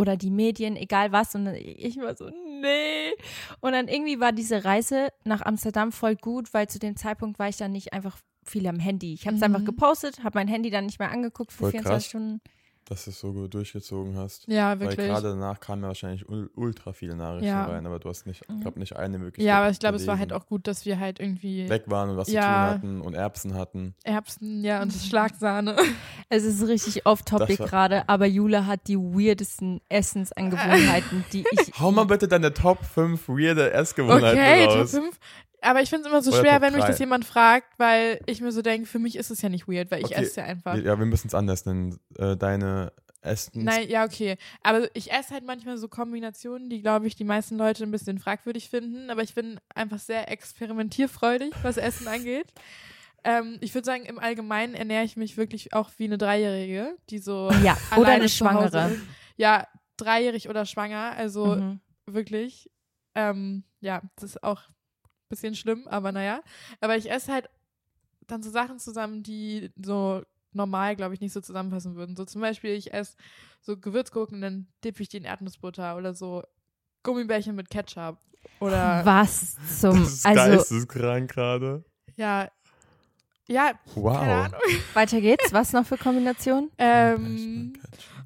Speaker 2: oder die Medien, egal was. Und ich war so, nee. Und dann irgendwie war diese Reise nach Amsterdam voll gut, weil zu dem Zeitpunkt war ich dann nicht einfach viel am Handy. Ich habe es
Speaker 3: Mhm.
Speaker 2: einfach gepostet, habe mein Handy dann nicht mehr angeguckt für
Speaker 1: Voll
Speaker 2: 24
Speaker 1: krass.
Speaker 2: Stunden.
Speaker 1: Dass du es so gut durchgezogen hast.
Speaker 3: Ja,
Speaker 1: Weil
Speaker 3: wirklich.
Speaker 1: gerade danach kamen ja wahrscheinlich ul ultra viele Nachrichten
Speaker 3: Ja.
Speaker 1: rein, aber du hast nicht,
Speaker 2: Mhm.
Speaker 1: ich glaube nicht eine Möglichkeit.
Speaker 3: Ja, aber ich glaube, es war halt auch gut, dass wir halt irgendwie
Speaker 1: weg waren und was
Speaker 3: Ja.
Speaker 1: zu tun hatten und Erbsen hatten.
Speaker 3: Erbsen, ja, und Schlagsahne. [LAUGHS]
Speaker 2: Es ist richtig off-topic gerade, aber Jule hat die weirdesten Essensangewohnheiten, die [LAUGHS] ich.
Speaker 1: Hau mal bitte deine Top 5 weirde Essgewohnheiten
Speaker 3: Okay, Top
Speaker 1: raus.
Speaker 3: 5. Aber ich finde es immer so
Speaker 1: Oder
Speaker 3: schwer,
Speaker 1: Top
Speaker 3: wenn mich das jemand fragt, weil ich mir so denke, für mich ist es ja nicht weird, weil ich
Speaker 1: Okay,
Speaker 3: esse es ja einfach.
Speaker 1: Ja, wir müssen es anders nennen. Äh, deine Essen.
Speaker 3: Nein, ja, okay. Aber ich esse halt manchmal so Kombinationen, die, glaube ich, die meisten Leute ein bisschen fragwürdig finden. Aber ich bin einfach sehr experimentierfreudig, was Essen angeht. [LAUGHS] Ähm, ich würde sagen, im Allgemeinen ernähre ich mich wirklich auch wie eine Dreijährige, die so [LAUGHS]
Speaker 2: Ja, oder eine Schwangere.
Speaker 3: Ja, dreijährig oder schwanger. Also
Speaker 2: Mhm.
Speaker 3: wirklich. Ähm, ja, das ist auch bisschen schlimm, aber naja. Aber ich esse halt dann so Sachen zusammen, die so normal, glaube ich, nicht so zusammenpassen würden. So zum Beispiel, ich esse so Gewürzgurken und dann dippe ich die in Erdnussbutter oder so Gummibärchen mit Ketchup. Oder
Speaker 2: Was zum.
Speaker 1: Das ist
Speaker 2: Also,
Speaker 1: geisteskrank gerade.
Speaker 3: ja. Ja, keine
Speaker 1: Wow.
Speaker 3: Ahnung.
Speaker 2: weiter geht's. Was noch für Kombinationen?
Speaker 3: Ähm,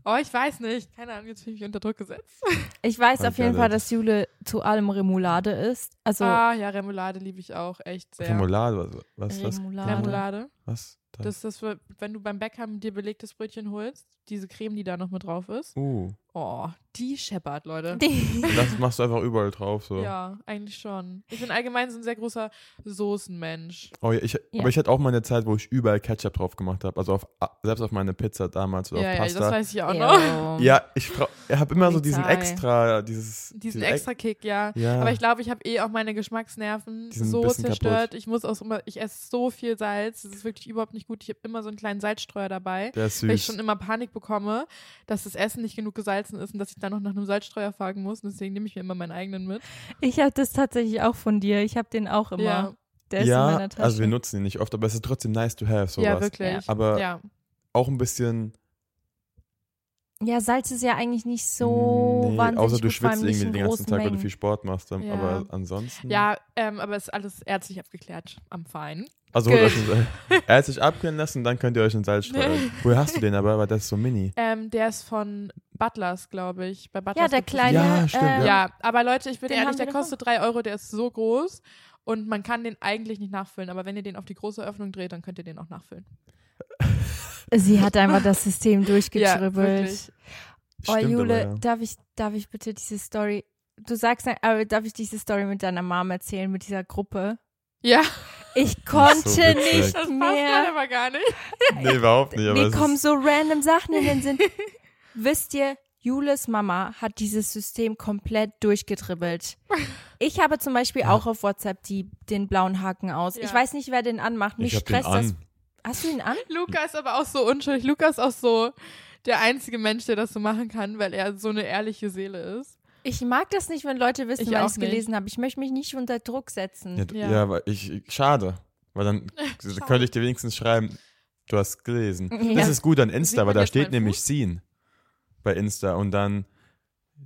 Speaker 3: oh, ich weiß nicht. Keine Ahnung, jetzt bin ich unter Druck gesetzt. [LAUGHS]
Speaker 2: Ich weiß
Speaker 1: I
Speaker 2: auf jeden Fall, dass Jule zu allem Remoulade isst. Also,
Speaker 3: Ah, ja, Remoulade liebe ich auch echt sehr.
Speaker 1: Remoulade, was, was, was,
Speaker 2: Remoulade.
Speaker 3: Remoulade.
Speaker 1: was?
Speaker 3: Das ist das, wenn du beim Bäcker dir belegtes Brötchen holst diese Creme, die da noch mit drauf ist.
Speaker 1: Uh,
Speaker 3: Oh, die scheppert, Leute. [LAUGHS]
Speaker 1: das machst du einfach überall drauf so.
Speaker 3: Ja, eigentlich schon. Ich bin allgemein so ein sehr großer Soßenmensch.
Speaker 1: Oh, ja, ich,
Speaker 2: Ja.
Speaker 1: Aber ich hatte auch mal eine Zeit, wo ich überall Ketchup drauf gemacht habe. Also auf, selbst auf meine Pizza damals oder
Speaker 3: Ja,
Speaker 1: auf
Speaker 3: ja, das
Speaker 1: Pasta.
Speaker 3: weiß ich auch noch.
Speaker 2: Ja,
Speaker 1: ich, ich habe immer so diesen extra, dieses
Speaker 3: Diesen
Speaker 1: diese Ex-
Speaker 3: extra Kick, ja.
Speaker 1: Ja.
Speaker 3: Aber ich glaube, ich habe eh auch meine Geschmacksnerven so zerstört.
Speaker 1: kaputt.
Speaker 3: Ich muss auch immer, ich esse so viel Salz. Das ist wirklich überhaupt nicht gut. Ich habe immer so einen kleinen Salzstreuer dabei.
Speaker 1: der ist
Speaker 3: Weil ich
Speaker 1: süß.
Speaker 3: schon immer Panik bekomme, dass das Essen nicht genug gesalzen ist und dass ich dann noch nach einem Salzstreuer fragen muss. Und deswegen nehme ich mir immer meinen eigenen mit.
Speaker 2: Ich habe das tatsächlich auch von dir. Ich habe den auch immer.
Speaker 3: Ja,
Speaker 2: Der ist in
Speaker 1: ja,
Speaker 2: meiner Tasche.
Speaker 1: also wir nutzen ihn nicht oft, aber es ist trotzdem nice to have sowas.
Speaker 3: ja wirklich.
Speaker 1: Aber
Speaker 3: ja.
Speaker 1: auch ein bisschen,
Speaker 2: ja, Salz ist ja eigentlich nicht so
Speaker 1: nee,
Speaker 2: wahnsinnig
Speaker 1: außer du
Speaker 2: gut,
Speaker 1: schwitzt
Speaker 2: nicht
Speaker 1: irgendwie
Speaker 2: in
Speaker 1: den ganzen
Speaker 2: großen
Speaker 1: Tag, weil du
Speaker 2: Mengen.
Speaker 1: viel Sport machst.
Speaker 3: Ja.
Speaker 1: Aber ansonsten.
Speaker 3: Ja, ähm, aber ist alles ärztlich abgeklärt. Am Fein.
Speaker 1: Also holt euch einen, [LAUGHS] er hat sich abkühlen lassen, dann könnt ihr euch einen Salz streuen. Woher hast du den aber? Weil das ist so mini.
Speaker 3: Ähm, der ist von Butlers, glaube ich. Bei Butlers
Speaker 2: Ja, der kleine.
Speaker 1: Ja, stimmt,
Speaker 2: äh,
Speaker 1: ja.
Speaker 3: Ja, aber Leute, ich bin
Speaker 2: Den
Speaker 3: ehrlich, der kostet 3 Euro, der ist so groß und man kann den eigentlich nicht nachfüllen. Aber wenn ihr den auf die große Öffnung dreht, dann könnt ihr den auch nachfüllen. [LAUGHS]
Speaker 2: Sie hat einfach das System [LAUGHS]
Speaker 3: Ja,
Speaker 2: durchgetribbelt.
Speaker 3: wirklich.
Speaker 2: oh,
Speaker 1: Stimmt
Speaker 2: Jule,
Speaker 1: aber, ja.
Speaker 2: darf, ich, darf ich bitte diese Story. Du sagst, aber darf ich diese Story mit deiner Mom erzählen, mit dieser Gruppe?
Speaker 3: Ja,
Speaker 2: Ich konnte
Speaker 1: so
Speaker 2: nicht
Speaker 3: das passt gerade
Speaker 2: mehr.
Speaker 3: aber gar nicht.
Speaker 1: Nee, überhaupt nicht. Aber
Speaker 2: Mir kommen so random Sachen in den Sinn. [LAUGHS] Wisst ihr, Jules Mama hat dieses System komplett durchgetribbelt. Ich habe zum Beispiel
Speaker 1: Ja.
Speaker 2: auch auf WhatsApp die, den blauen Haken aus.
Speaker 3: Ja.
Speaker 2: Ich weiß nicht, wer den anmacht. Mich
Speaker 1: ich hab den
Speaker 2: stresst das. Hast du ihn an?
Speaker 3: Luca ist aber auch so unschuldig. Luca ist auch so der einzige Mensch, der das so machen kann, weil er so eine ehrliche Seele ist.
Speaker 2: Ich mag das nicht, wenn Leute wissen,
Speaker 3: Ich
Speaker 2: weil
Speaker 3: auch
Speaker 2: ich es gelesen habe. Ich möchte mich nicht unter Druck setzen.
Speaker 1: Ja,
Speaker 3: Ja.
Speaker 1: ja. aber ich, schade. Weil dann [LAUGHS] könnte ich dir wenigstens schreiben, du hast gelesen.
Speaker 2: Ja.
Speaker 1: Das ist gut an Insta, weil da steht nämlich
Speaker 3: Fuß?
Speaker 1: Scene bei Insta und dann,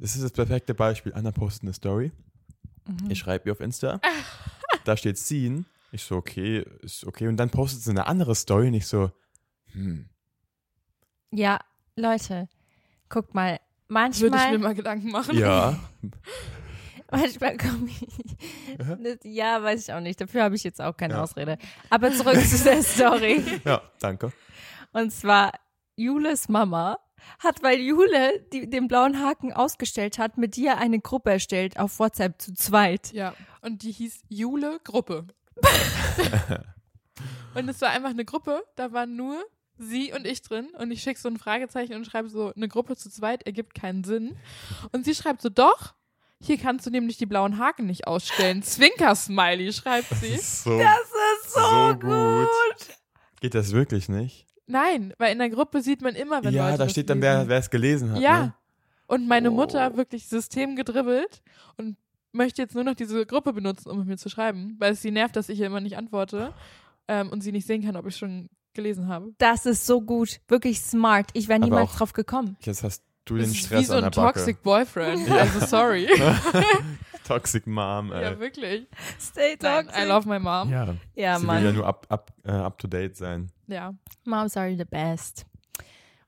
Speaker 1: das ist das perfekte Beispiel. Anna postet eine Story.
Speaker 2: Mhm.
Speaker 1: Ich schreibe ihr auf Insta. [LAUGHS] da steht Scene. Ich so, okay, ist okay. Und dann postet sie eine andere Story und ich so, hm.
Speaker 2: Ja, Leute, guckt mal.
Speaker 3: Würde ich mir
Speaker 2: Manchmal,
Speaker 3: mal Gedanken machen.
Speaker 1: Ja. [LAUGHS]
Speaker 2: manchmal komme ich. Ja, weiß ich auch nicht. Dafür habe ich jetzt auch keine
Speaker 1: Ja.
Speaker 2: Ausrede. Aber zurück zu der Story. [LAUGHS]
Speaker 1: Ja, danke.
Speaker 2: Und zwar Jules Mama hat, weil Jule die, den blauen Haken ausgestellt hat, mit dir eine Gruppe erstellt auf WhatsApp zu zweit.
Speaker 3: Ja, und die hieß Jule Gruppe. [LAUGHS] und es war einfach eine Gruppe, da waren nur sie und ich drin und ich schicke so ein Fragezeichen und schreibe so, eine Gruppe zu zweit ergibt keinen Sinn. Und sie schreibt so, doch, hier kannst du nämlich die blauen Haken nicht ausstellen. Zwinker-Smiley, schreibt
Speaker 1: Das
Speaker 3: sie.
Speaker 1: ist so,
Speaker 2: ist
Speaker 1: so gut. Geht das wirklich nicht?
Speaker 3: Nein, weil in der Gruppe sieht man immer, wenn
Speaker 1: ja,
Speaker 3: Leute
Speaker 1: da
Speaker 3: das
Speaker 1: steht dann,
Speaker 3: lesen.
Speaker 1: wer es gelesen hat.
Speaker 3: Ja.
Speaker 1: Ne?
Speaker 3: Und meine
Speaker 1: Oh.
Speaker 3: Mutter wirklich System gedribbelt und möchte jetzt nur noch diese Gruppe benutzen, um mit mir zu schreiben, weil es sie nervt, dass ich ihr immer nicht antworte ähm, und sie nicht sehen kann, ob ich schon gelesen habe.
Speaker 2: Das ist so gut. Wirklich smart. Ich wäre niemals
Speaker 1: auch-
Speaker 2: drauf gekommen.
Speaker 1: Jetzt hast du
Speaker 3: Das
Speaker 1: den
Speaker 3: ist
Speaker 1: Stress
Speaker 3: wie so
Speaker 1: an
Speaker 3: ein. Toxic Boyfriend. Also sorry. [LAUGHS] [LAUGHS]
Speaker 1: Toxic Mom, ey.
Speaker 3: ja, wirklich.
Speaker 2: Stay
Speaker 3: Nein, I love my mom. Ja.
Speaker 1: Ja,
Speaker 2: Ja,
Speaker 1: sie will ja
Speaker 2: Mann.
Speaker 1: nur up, up, äh, up to date sein.
Speaker 2: Moms are the best.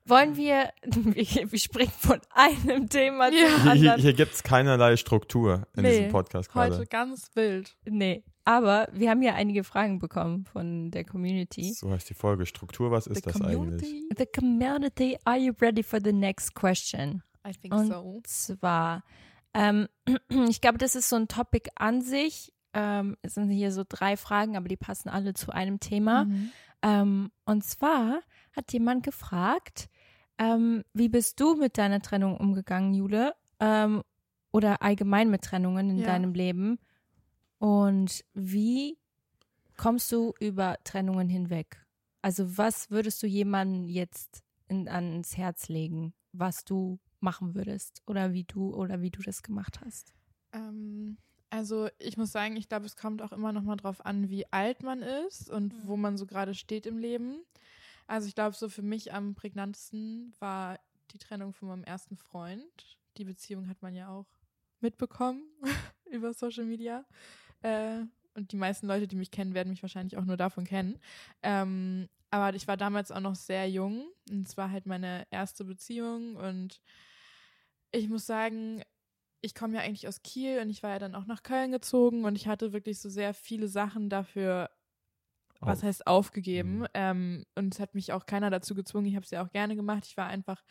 Speaker 2: Wollen [LAUGHS] wir, wir, springen von einem Thema
Speaker 3: Ja.
Speaker 2: zum
Speaker 1: Hier, hier,
Speaker 2: anderen.
Speaker 1: hier gibt es keinerlei Struktur in
Speaker 3: Nee,
Speaker 1: diesem Podcast
Speaker 3: Heute
Speaker 1: gerade.
Speaker 3: ganz wild.
Speaker 2: Nee, aber wir haben ja einige Fragen bekommen von der Community.
Speaker 1: So heißt die Folge. Struktur, was ist
Speaker 3: The
Speaker 1: das eigentlich?
Speaker 3: community.
Speaker 2: The community, are you ready for the next question?
Speaker 3: I think
Speaker 2: Und
Speaker 3: so.
Speaker 2: zwar, ähm, [CLEARS THROAT] ich glaube, das ist so ein Topic an sich. Ähm, es sind hier so drei Fragen, aber die passen alle zu einem Thema.
Speaker 3: Mhm.
Speaker 2: Ähm, und zwar hat jemand gefragt, ähm, wie bist du mit deiner Trennung umgegangen, Jule? Ähm, oder allgemein mit Trennungen in
Speaker 3: Ja.
Speaker 2: deinem Leben? Und wie kommst du über Trennungen hinweg? Also was würdest du jemandem jetzt in, ans Herz legen, was du machen würdest oder wie du oder wie du das gemacht hast?
Speaker 3: Ähm, also ich muss sagen, ich glaube, es kommt auch immer noch mal drauf an, wie alt man ist und wo man so gerade steht im Leben. Also ich glaube, so für mich am prägnantesten war die Trennung von meinem ersten Freund. Die Beziehung hat man ja auch mitbekommen [LAUGHS] über Social Media. Äh, und die meisten Leute, die mich kennen, werden mich wahrscheinlich auch nur davon kennen. Ähm, aber ich war damals auch noch sehr jung und es war halt meine erste Beziehung und ich muss sagen, ich komme ja eigentlich aus Kiel und ich war ja dann auch nach Köln gezogen und ich hatte wirklich so sehr viele Sachen dafür was
Speaker 1: Auf.
Speaker 3: heißt aufgegeben.
Speaker 1: Mhm.
Speaker 3: Ähm, und es hat mich auch keiner dazu gezwungen. Ich habe es ja auch gerne gemacht. Ich war einfach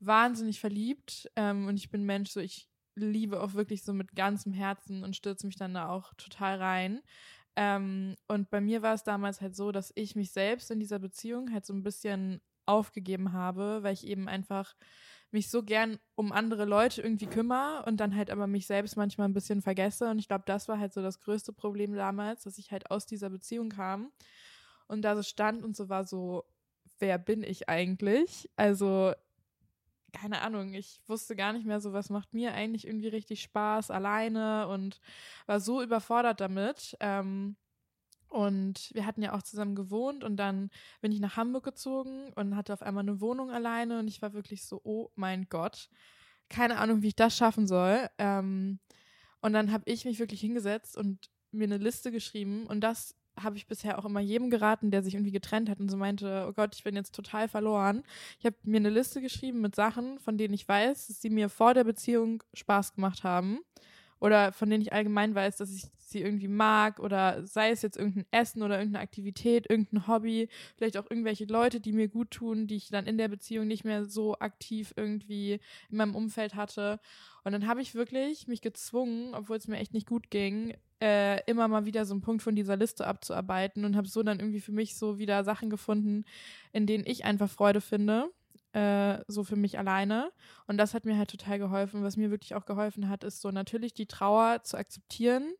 Speaker 3: wahnsinnig verliebt. Ähm, und ich bin Mensch, so ich liebe auch wirklich so mit ganzem Herzen und stürze mich dann da auch total rein. Ähm, und bei mir war es damals halt so, dass ich mich selbst in dieser Beziehung halt so ein bisschen aufgegeben habe, weil ich eben einfach mich so gern um andere Leute irgendwie kümmere und dann halt aber mich selbst manchmal ein bisschen vergesse. Und ich glaube, das war halt so das größte Problem damals, dass ich halt aus dieser Beziehung kam und da so stand und so war so, wer bin ich eigentlich? Also, keine Ahnung, ich wusste gar nicht mehr so, was macht mir eigentlich irgendwie richtig Spaß alleine und war so überfordert damit. Ähm, und wir hatten ja auch zusammen gewohnt und dann bin ich nach Hamburg gezogen und hatte auf einmal eine Wohnung alleine und ich war wirklich so, oh mein Gott, keine Ahnung, wie ich das schaffen soll. Ähm, und dann habe ich mich wirklich hingesetzt und mir eine Liste geschrieben und das habe ich bisher auch immer jedem geraten, der sich irgendwie getrennt hat und so meinte, oh Gott, ich bin jetzt total verloren. Ich habe mir eine Liste geschrieben mit Sachen, von denen ich weiß, dass sie mir vor der Beziehung Spaß gemacht haben oder von denen ich allgemein weiß, dass ich sie irgendwie mag oder sei es jetzt irgendein Essen oder irgendeine Aktivität, irgendein Hobby, vielleicht auch irgendwelche Leute, die mir gut tun, die ich dann in der Beziehung nicht mehr so aktiv irgendwie in meinem Umfeld hatte. Und dann habe ich wirklich mich gezwungen, obwohl es mir echt nicht gut ging, äh, immer mal wieder so einen Punkt von dieser Liste abzuarbeiten und habe so dann irgendwie für mich so wieder Sachen gefunden, in denen ich einfach Freude finde äh, so für mich alleine. Und das hat mir halt total geholfen. Was mir wirklich auch geholfen hat, ist so natürlich die Trauer zu akzeptieren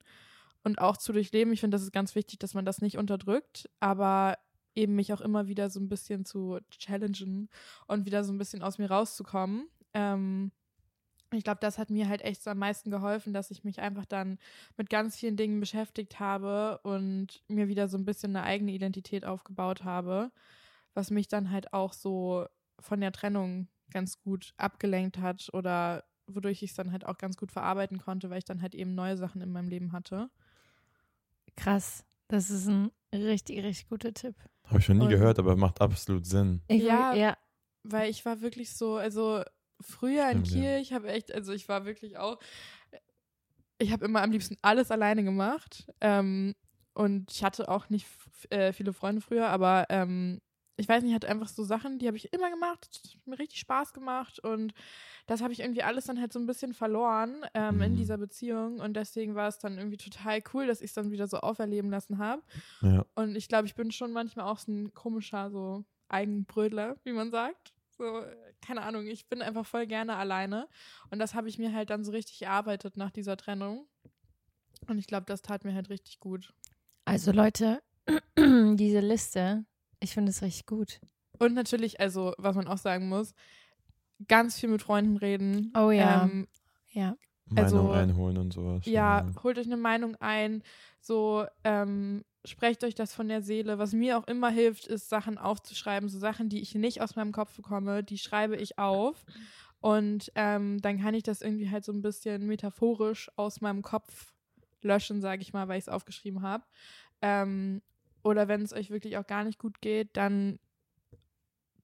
Speaker 3: und auch zu durchleben. Ich finde, das ist ganz wichtig, dass man das nicht unterdrückt, aber eben mich auch immer wieder so ein bisschen zu challengen und wieder so ein bisschen aus mir rauszukommen. Ähm, ich glaube, das hat mir halt echt so am meisten geholfen, dass ich mich einfach dann mit ganz vielen Dingen beschäftigt habe und mir wieder so ein bisschen eine eigene Identität aufgebaut habe, was mich dann halt auch so von der Trennung ganz gut abgelenkt hat oder wodurch ich es dann halt auch ganz gut verarbeiten konnte, weil ich dann halt eben neue Sachen in meinem Leben hatte.
Speaker 2: Krass. Das ist ein richtig, richtig guter Tipp.
Speaker 1: Habe ich noch nie
Speaker 3: Und-
Speaker 1: gehört, aber macht absolut Sinn.
Speaker 2: Ich,
Speaker 3: Ja.
Speaker 2: ja.
Speaker 3: Weil ich war wirklich so, also früher in
Speaker 1: Stimmt, ja.
Speaker 3: Kiel, ich habe echt, also ich war wirklich auch, ich habe immer am liebsten alles alleine gemacht. Ähm, und ich hatte auch nicht äh, viele Freunde früher, aber ähm, ich weiß nicht, ich hatte einfach so Sachen, die habe ich immer gemacht, mir richtig Spaß gemacht und das habe ich irgendwie alles dann halt so ein bisschen verloren ähm, in
Speaker 1: Mhm.
Speaker 3: dieser Beziehung und deswegen war es dann irgendwie total cool, dass ich es dann wieder so auferleben lassen habe.
Speaker 1: Ja.
Speaker 3: Und ich glaube, ich bin schon manchmal auch so ein komischer, so Eigenbrödler, wie man sagt. So, keine Ahnung, ich bin einfach voll gerne alleine. Und das habe ich mir halt dann so richtig erarbeitet nach dieser Trennung. Und ich glaube, das tat mir halt richtig gut.
Speaker 2: Also Leute, [CLEARS THROAT] diese Liste, ich finde es richtig gut.
Speaker 3: Und natürlich, also, was man auch sagen muss, ganz viel mit Freunden reden.
Speaker 2: Oh ja.
Speaker 3: Ähm,
Speaker 2: Ja.
Speaker 1: Meinung
Speaker 3: Also,
Speaker 1: einholen und sowas.
Speaker 3: ja, holt euch eine Meinung ein, so ähm, sprecht euch das von der Seele. Was mir auch immer hilft, ist Sachen aufzuschreiben, so Sachen, die ich nicht aus meinem Kopf bekomme, die schreibe ich auf und ähm, dann kann ich das irgendwie halt so ein bisschen metaphorisch aus meinem Kopf löschen, sage ich mal, weil ich es aufgeschrieben habe. Ähm, oder wenn es euch wirklich auch gar nicht gut geht, dann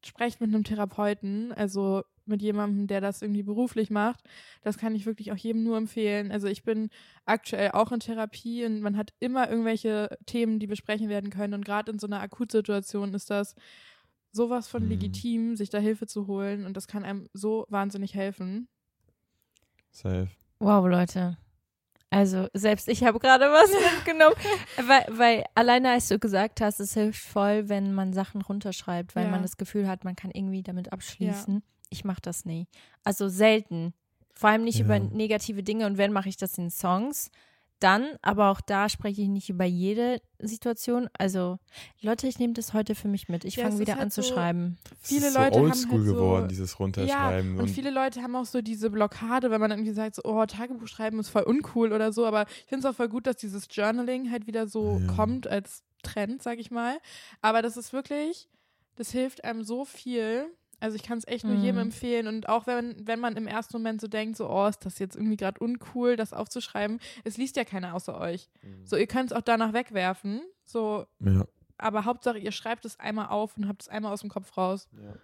Speaker 3: sprecht mit einem Therapeuten, also mit jemandem, der das irgendwie beruflich macht. Das kann ich wirklich auch jedem nur empfehlen. Also ich bin aktuell auch in Therapie und man hat immer irgendwelche Themen, die besprechen werden können. Und gerade in so einer Akutsituation ist das sowas von
Speaker 1: Mhm.
Speaker 3: legitim, sich da Hilfe zu holen. Und das kann einem so wahnsinnig helfen.
Speaker 1: Safe.
Speaker 2: Wow, Leute. Also selbst ich habe gerade was [LAUGHS] mitgenommen, weil, weil alleine als du gesagt hast, es hilft voll, wenn man Sachen runterschreibt, weil
Speaker 3: Ja.
Speaker 2: man das Gefühl hat, man kann irgendwie damit abschließen. Ich mache das nie. Also selten. Vor allem nicht
Speaker 1: Ja.
Speaker 2: über negative Dinge und wenn mache ich das in Songs, dann, aber auch da spreche ich nicht über jede Situation. Also Leute, ich nehme das heute für mich mit. Ich
Speaker 3: Ja,
Speaker 2: fange wieder
Speaker 3: halt
Speaker 2: an zu
Speaker 3: so-
Speaker 2: schreiben.
Speaker 3: Viele
Speaker 1: es ist
Speaker 3: Leute
Speaker 1: so
Speaker 3: haben
Speaker 1: oldschool
Speaker 3: halt so-
Speaker 1: geworden, dieses
Speaker 3: Ja,
Speaker 1: Runterschreiben.
Speaker 3: und viele Leute haben auch so diese Blockade, wenn man irgendwie sagt, so, oh, Tagebuch schreiben ist voll uncool oder so, aber ich finde es auch voll gut, dass dieses Journaling halt wieder so
Speaker 1: Ja.
Speaker 3: kommt als Trend, sag ich mal. Aber das ist wirklich, das hilft einem so viel. Also ich kann es echt nur jedem
Speaker 2: Mhm.
Speaker 3: empfehlen und auch wenn, wenn man im ersten Moment so denkt, so, oh, ist das jetzt irgendwie gerade uncool, das aufzuschreiben, es liest ja keiner außer euch. So, ihr könnt es auch danach wegwerfen, so,
Speaker 1: ja.
Speaker 3: aber Hauptsache, ihr schreibt es einmal auf und habt es einmal aus dem Kopf raus.
Speaker 1: ja.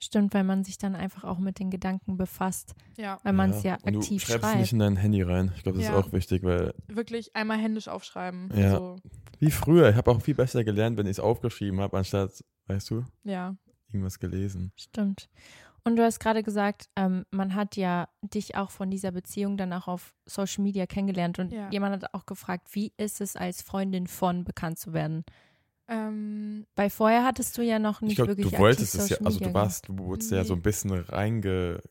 Speaker 2: Stimmt, weil man sich dann einfach auch mit den Gedanken befasst,
Speaker 3: Ja,
Speaker 2: weil man es ja,
Speaker 1: Und
Speaker 2: aktiv
Speaker 1: du schreibst
Speaker 2: schreibt.
Speaker 1: nicht in dein Handy rein. Ich glaube, das
Speaker 3: Ja.
Speaker 1: ist auch wichtig, weil
Speaker 3: wirklich einmal händisch aufschreiben.
Speaker 1: Ja.
Speaker 3: So,
Speaker 1: wie früher, ich habe auch viel besser gelernt, wenn ich es aufgeschrieben habe, anstatt, weißt du,
Speaker 3: ja.
Speaker 1: Irgendwas gelesen.
Speaker 2: Stimmt. Und du hast gerade gesagt, ähm, man hat ja dich auch von dieser Beziehung dann auch auf Social Media kennengelernt und
Speaker 3: Ja.
Speaker 2: jemand hat auch gefragt, wie ist es als Freundin von bekannt zu werden?
Speaker 3: Ähm,
Speaker 2: Weil vorher hattest du ja noch nicht
Speaker 1: ich glaube,
Speaker 2: wirklich
Speaker 1: du wolltest es ja, also du warst, du wurdest ja
Speaker 3: Nee.
Speaker 1: so ein bisschen reinge,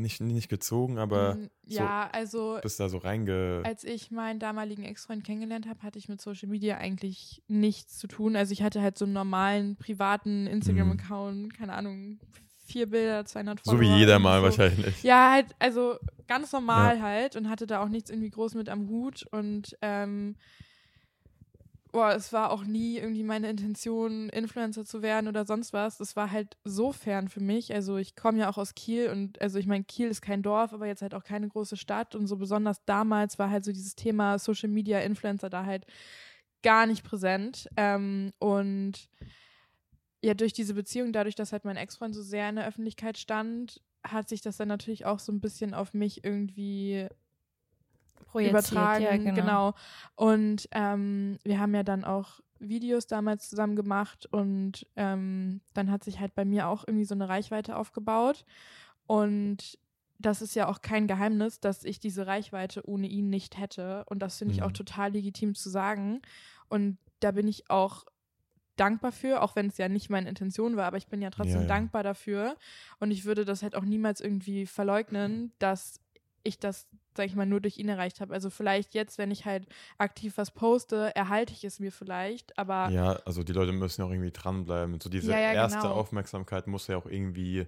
Speaker 1: nicht, nicht gezogen, aber
Speaker 3: m, ja, also
Speaker 1: bist da so reinge,
Speaker 3: als ich meinen damaligen Ex-Freund kennengelernt habe, hatte ich mit Social Media eigentlich nichts zu tun. Also ich hatte halt so einen normalen privaten Instagram-Account, keine Ahnung, vier Bilder, 200
Speaker 1: so
Speaker 3: Follower.
Speaker 1: wie jeder mal
Speaker 3: so.
Speaker 1: wahrscheinlich.
Speaker 3: Ja, halt, also ganz normal halt und hatte da auch nichts irgendwie groß mit am Hut und ähm, boah, es war auch nie irgendwie meine Intention, Influencer zu werden oder sonst was. Das war halt so fern für mich. Also ich komme ja auch aus Kiel und also ich meine, Kiel ist kein Dorf, aber jetzt halt auch keine große Stadt und so besonders damals war halt so dieses Thema Social Media Influencer da halt gar nicht präsent. Ähm, und ja, durch diese Beziehung, dadurch, dass halt mein Ex-Freund so sehr in der Öffentlichkeit stand, hat sich das dann natürlich auch so ein bisschen auf mich irgendwie. Übertragen.
Speaker 2: Ja,
Speaker 3: genau.
Speaker 2: genau.
Speaker 3: Und ähm, wir haben ja dann auch Videos damals zusammen gemacht und ähm, dann hat sich halt bei mir auch irgendwie so eine Reichweite aufgebaut. Und das ist ja auch kein Geheimnis, dass ich diese Reichweite ohne ihn nicht hätte. Und das finde ich auch
Speaker 1: Mhm.
Speaker 3: total legitim zu sagen. Und da bin ich auch dankbar für, auch wenn es ja nicht meine Intention war, aber ich bin ja trotzdem
Speaker 1: Ja, ja.
Speaker 3: dankbar dafür. Und ich würde das halt auch niemals irgendwie verleugnen, dass ich das, sag ich mal, nur durch ihn erreicht habe. Also vielleicht jetzt, wenn ich halt aktiv was poste, erhalte ich es mir vielleicht, aber
Speaker 1: Ja, also die Leute müssen auch irgendwie dranbleiben. So diese
Speaker 3: Ja, ja,
Speaker 1: erste
Speaker 3: genau.
Speaker 1: Aufmerksamkeit muss ja auch irgendwie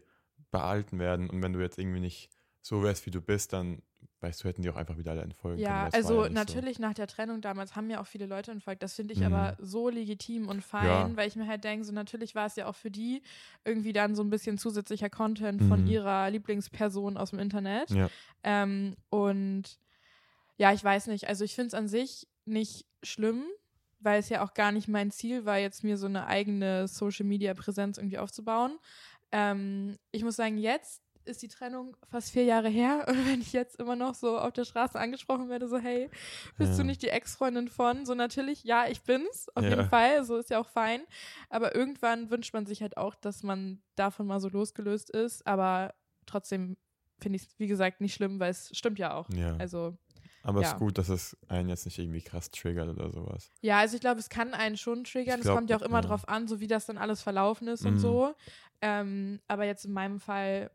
Speaker 1: behalten werden. Und wenn du jetzt irgendwie nicht so wärst, wie du bist, dann weißt du, hätten die auch einfach wieder alle entfolgen
Speaker 3: ja,
Speaker 1: können.
Speaker 3: also
Speaker 1: ja nicht
Speaker 3: natürlich nach der Trennung damals haben ja auch viele Leute entfolgt. Das finde ich
Speaker 1: Mhm.
Speaker 3: aber so legitim und fein,
Speaker 1: Ja.
Speaker 3: weil ich mir halt denke, so natürlich war es ja auch für die irgendwie dann so ein bisschen zusätzlicher Content von
Speaker 1: Mhm.
Speaker 3: ihrer Lieblingsperson aus dem Internet.
Speaker 1: So. Ja,
Speaker 3: Ähm, und ja, ich weiß nicht. Also ich finde es an sich nicht schlimm, weil es ja auch gar nicht mein Ziel war, jetzt mir so eine eigene Social-Media-Präsenz irgendwie aufzubauen. Ähm, ich muss sagen, jetzt ist die Trennung fast vier Jahre her [LAUGHS] und wenn ich jetzt immer noch so auf der Straße angesprochen werde, so hey, bist
Speaker 1: Ja.
Speaker 3: du nicht die Ex-Freundin von? So natürlich, ja, ich bin's, auf
Speaker 1: Ja.
Speaker 3: jeden Fall, so ist ja auch fein. Aber irgendwann wünscht man sich halt auch, dass man davon mal so losgelöst ist, aber trotzdem finde ich es, wie gesagt, nicht schlimm, weil es stimmt ja auch.
Speaker 1: ja.
Speaker 3: Also,
Speaker 1: aber es
Speaker 3: ja.
Speaker 1: ist gut, dass es einen jetzt nicht irgendwie krass triggert oder sowas.
Speaker 3: ja, also ich glaube, es kann einen schon triggern. Es kommt ja auch immer
Speaker 1: ja.
Speaker 3: drauf an, so wie das dann alles verlaufen ist und
Speaker 1: Mhm.
Speaker 3: so. Ähm, aber jetzt in meinem Fall,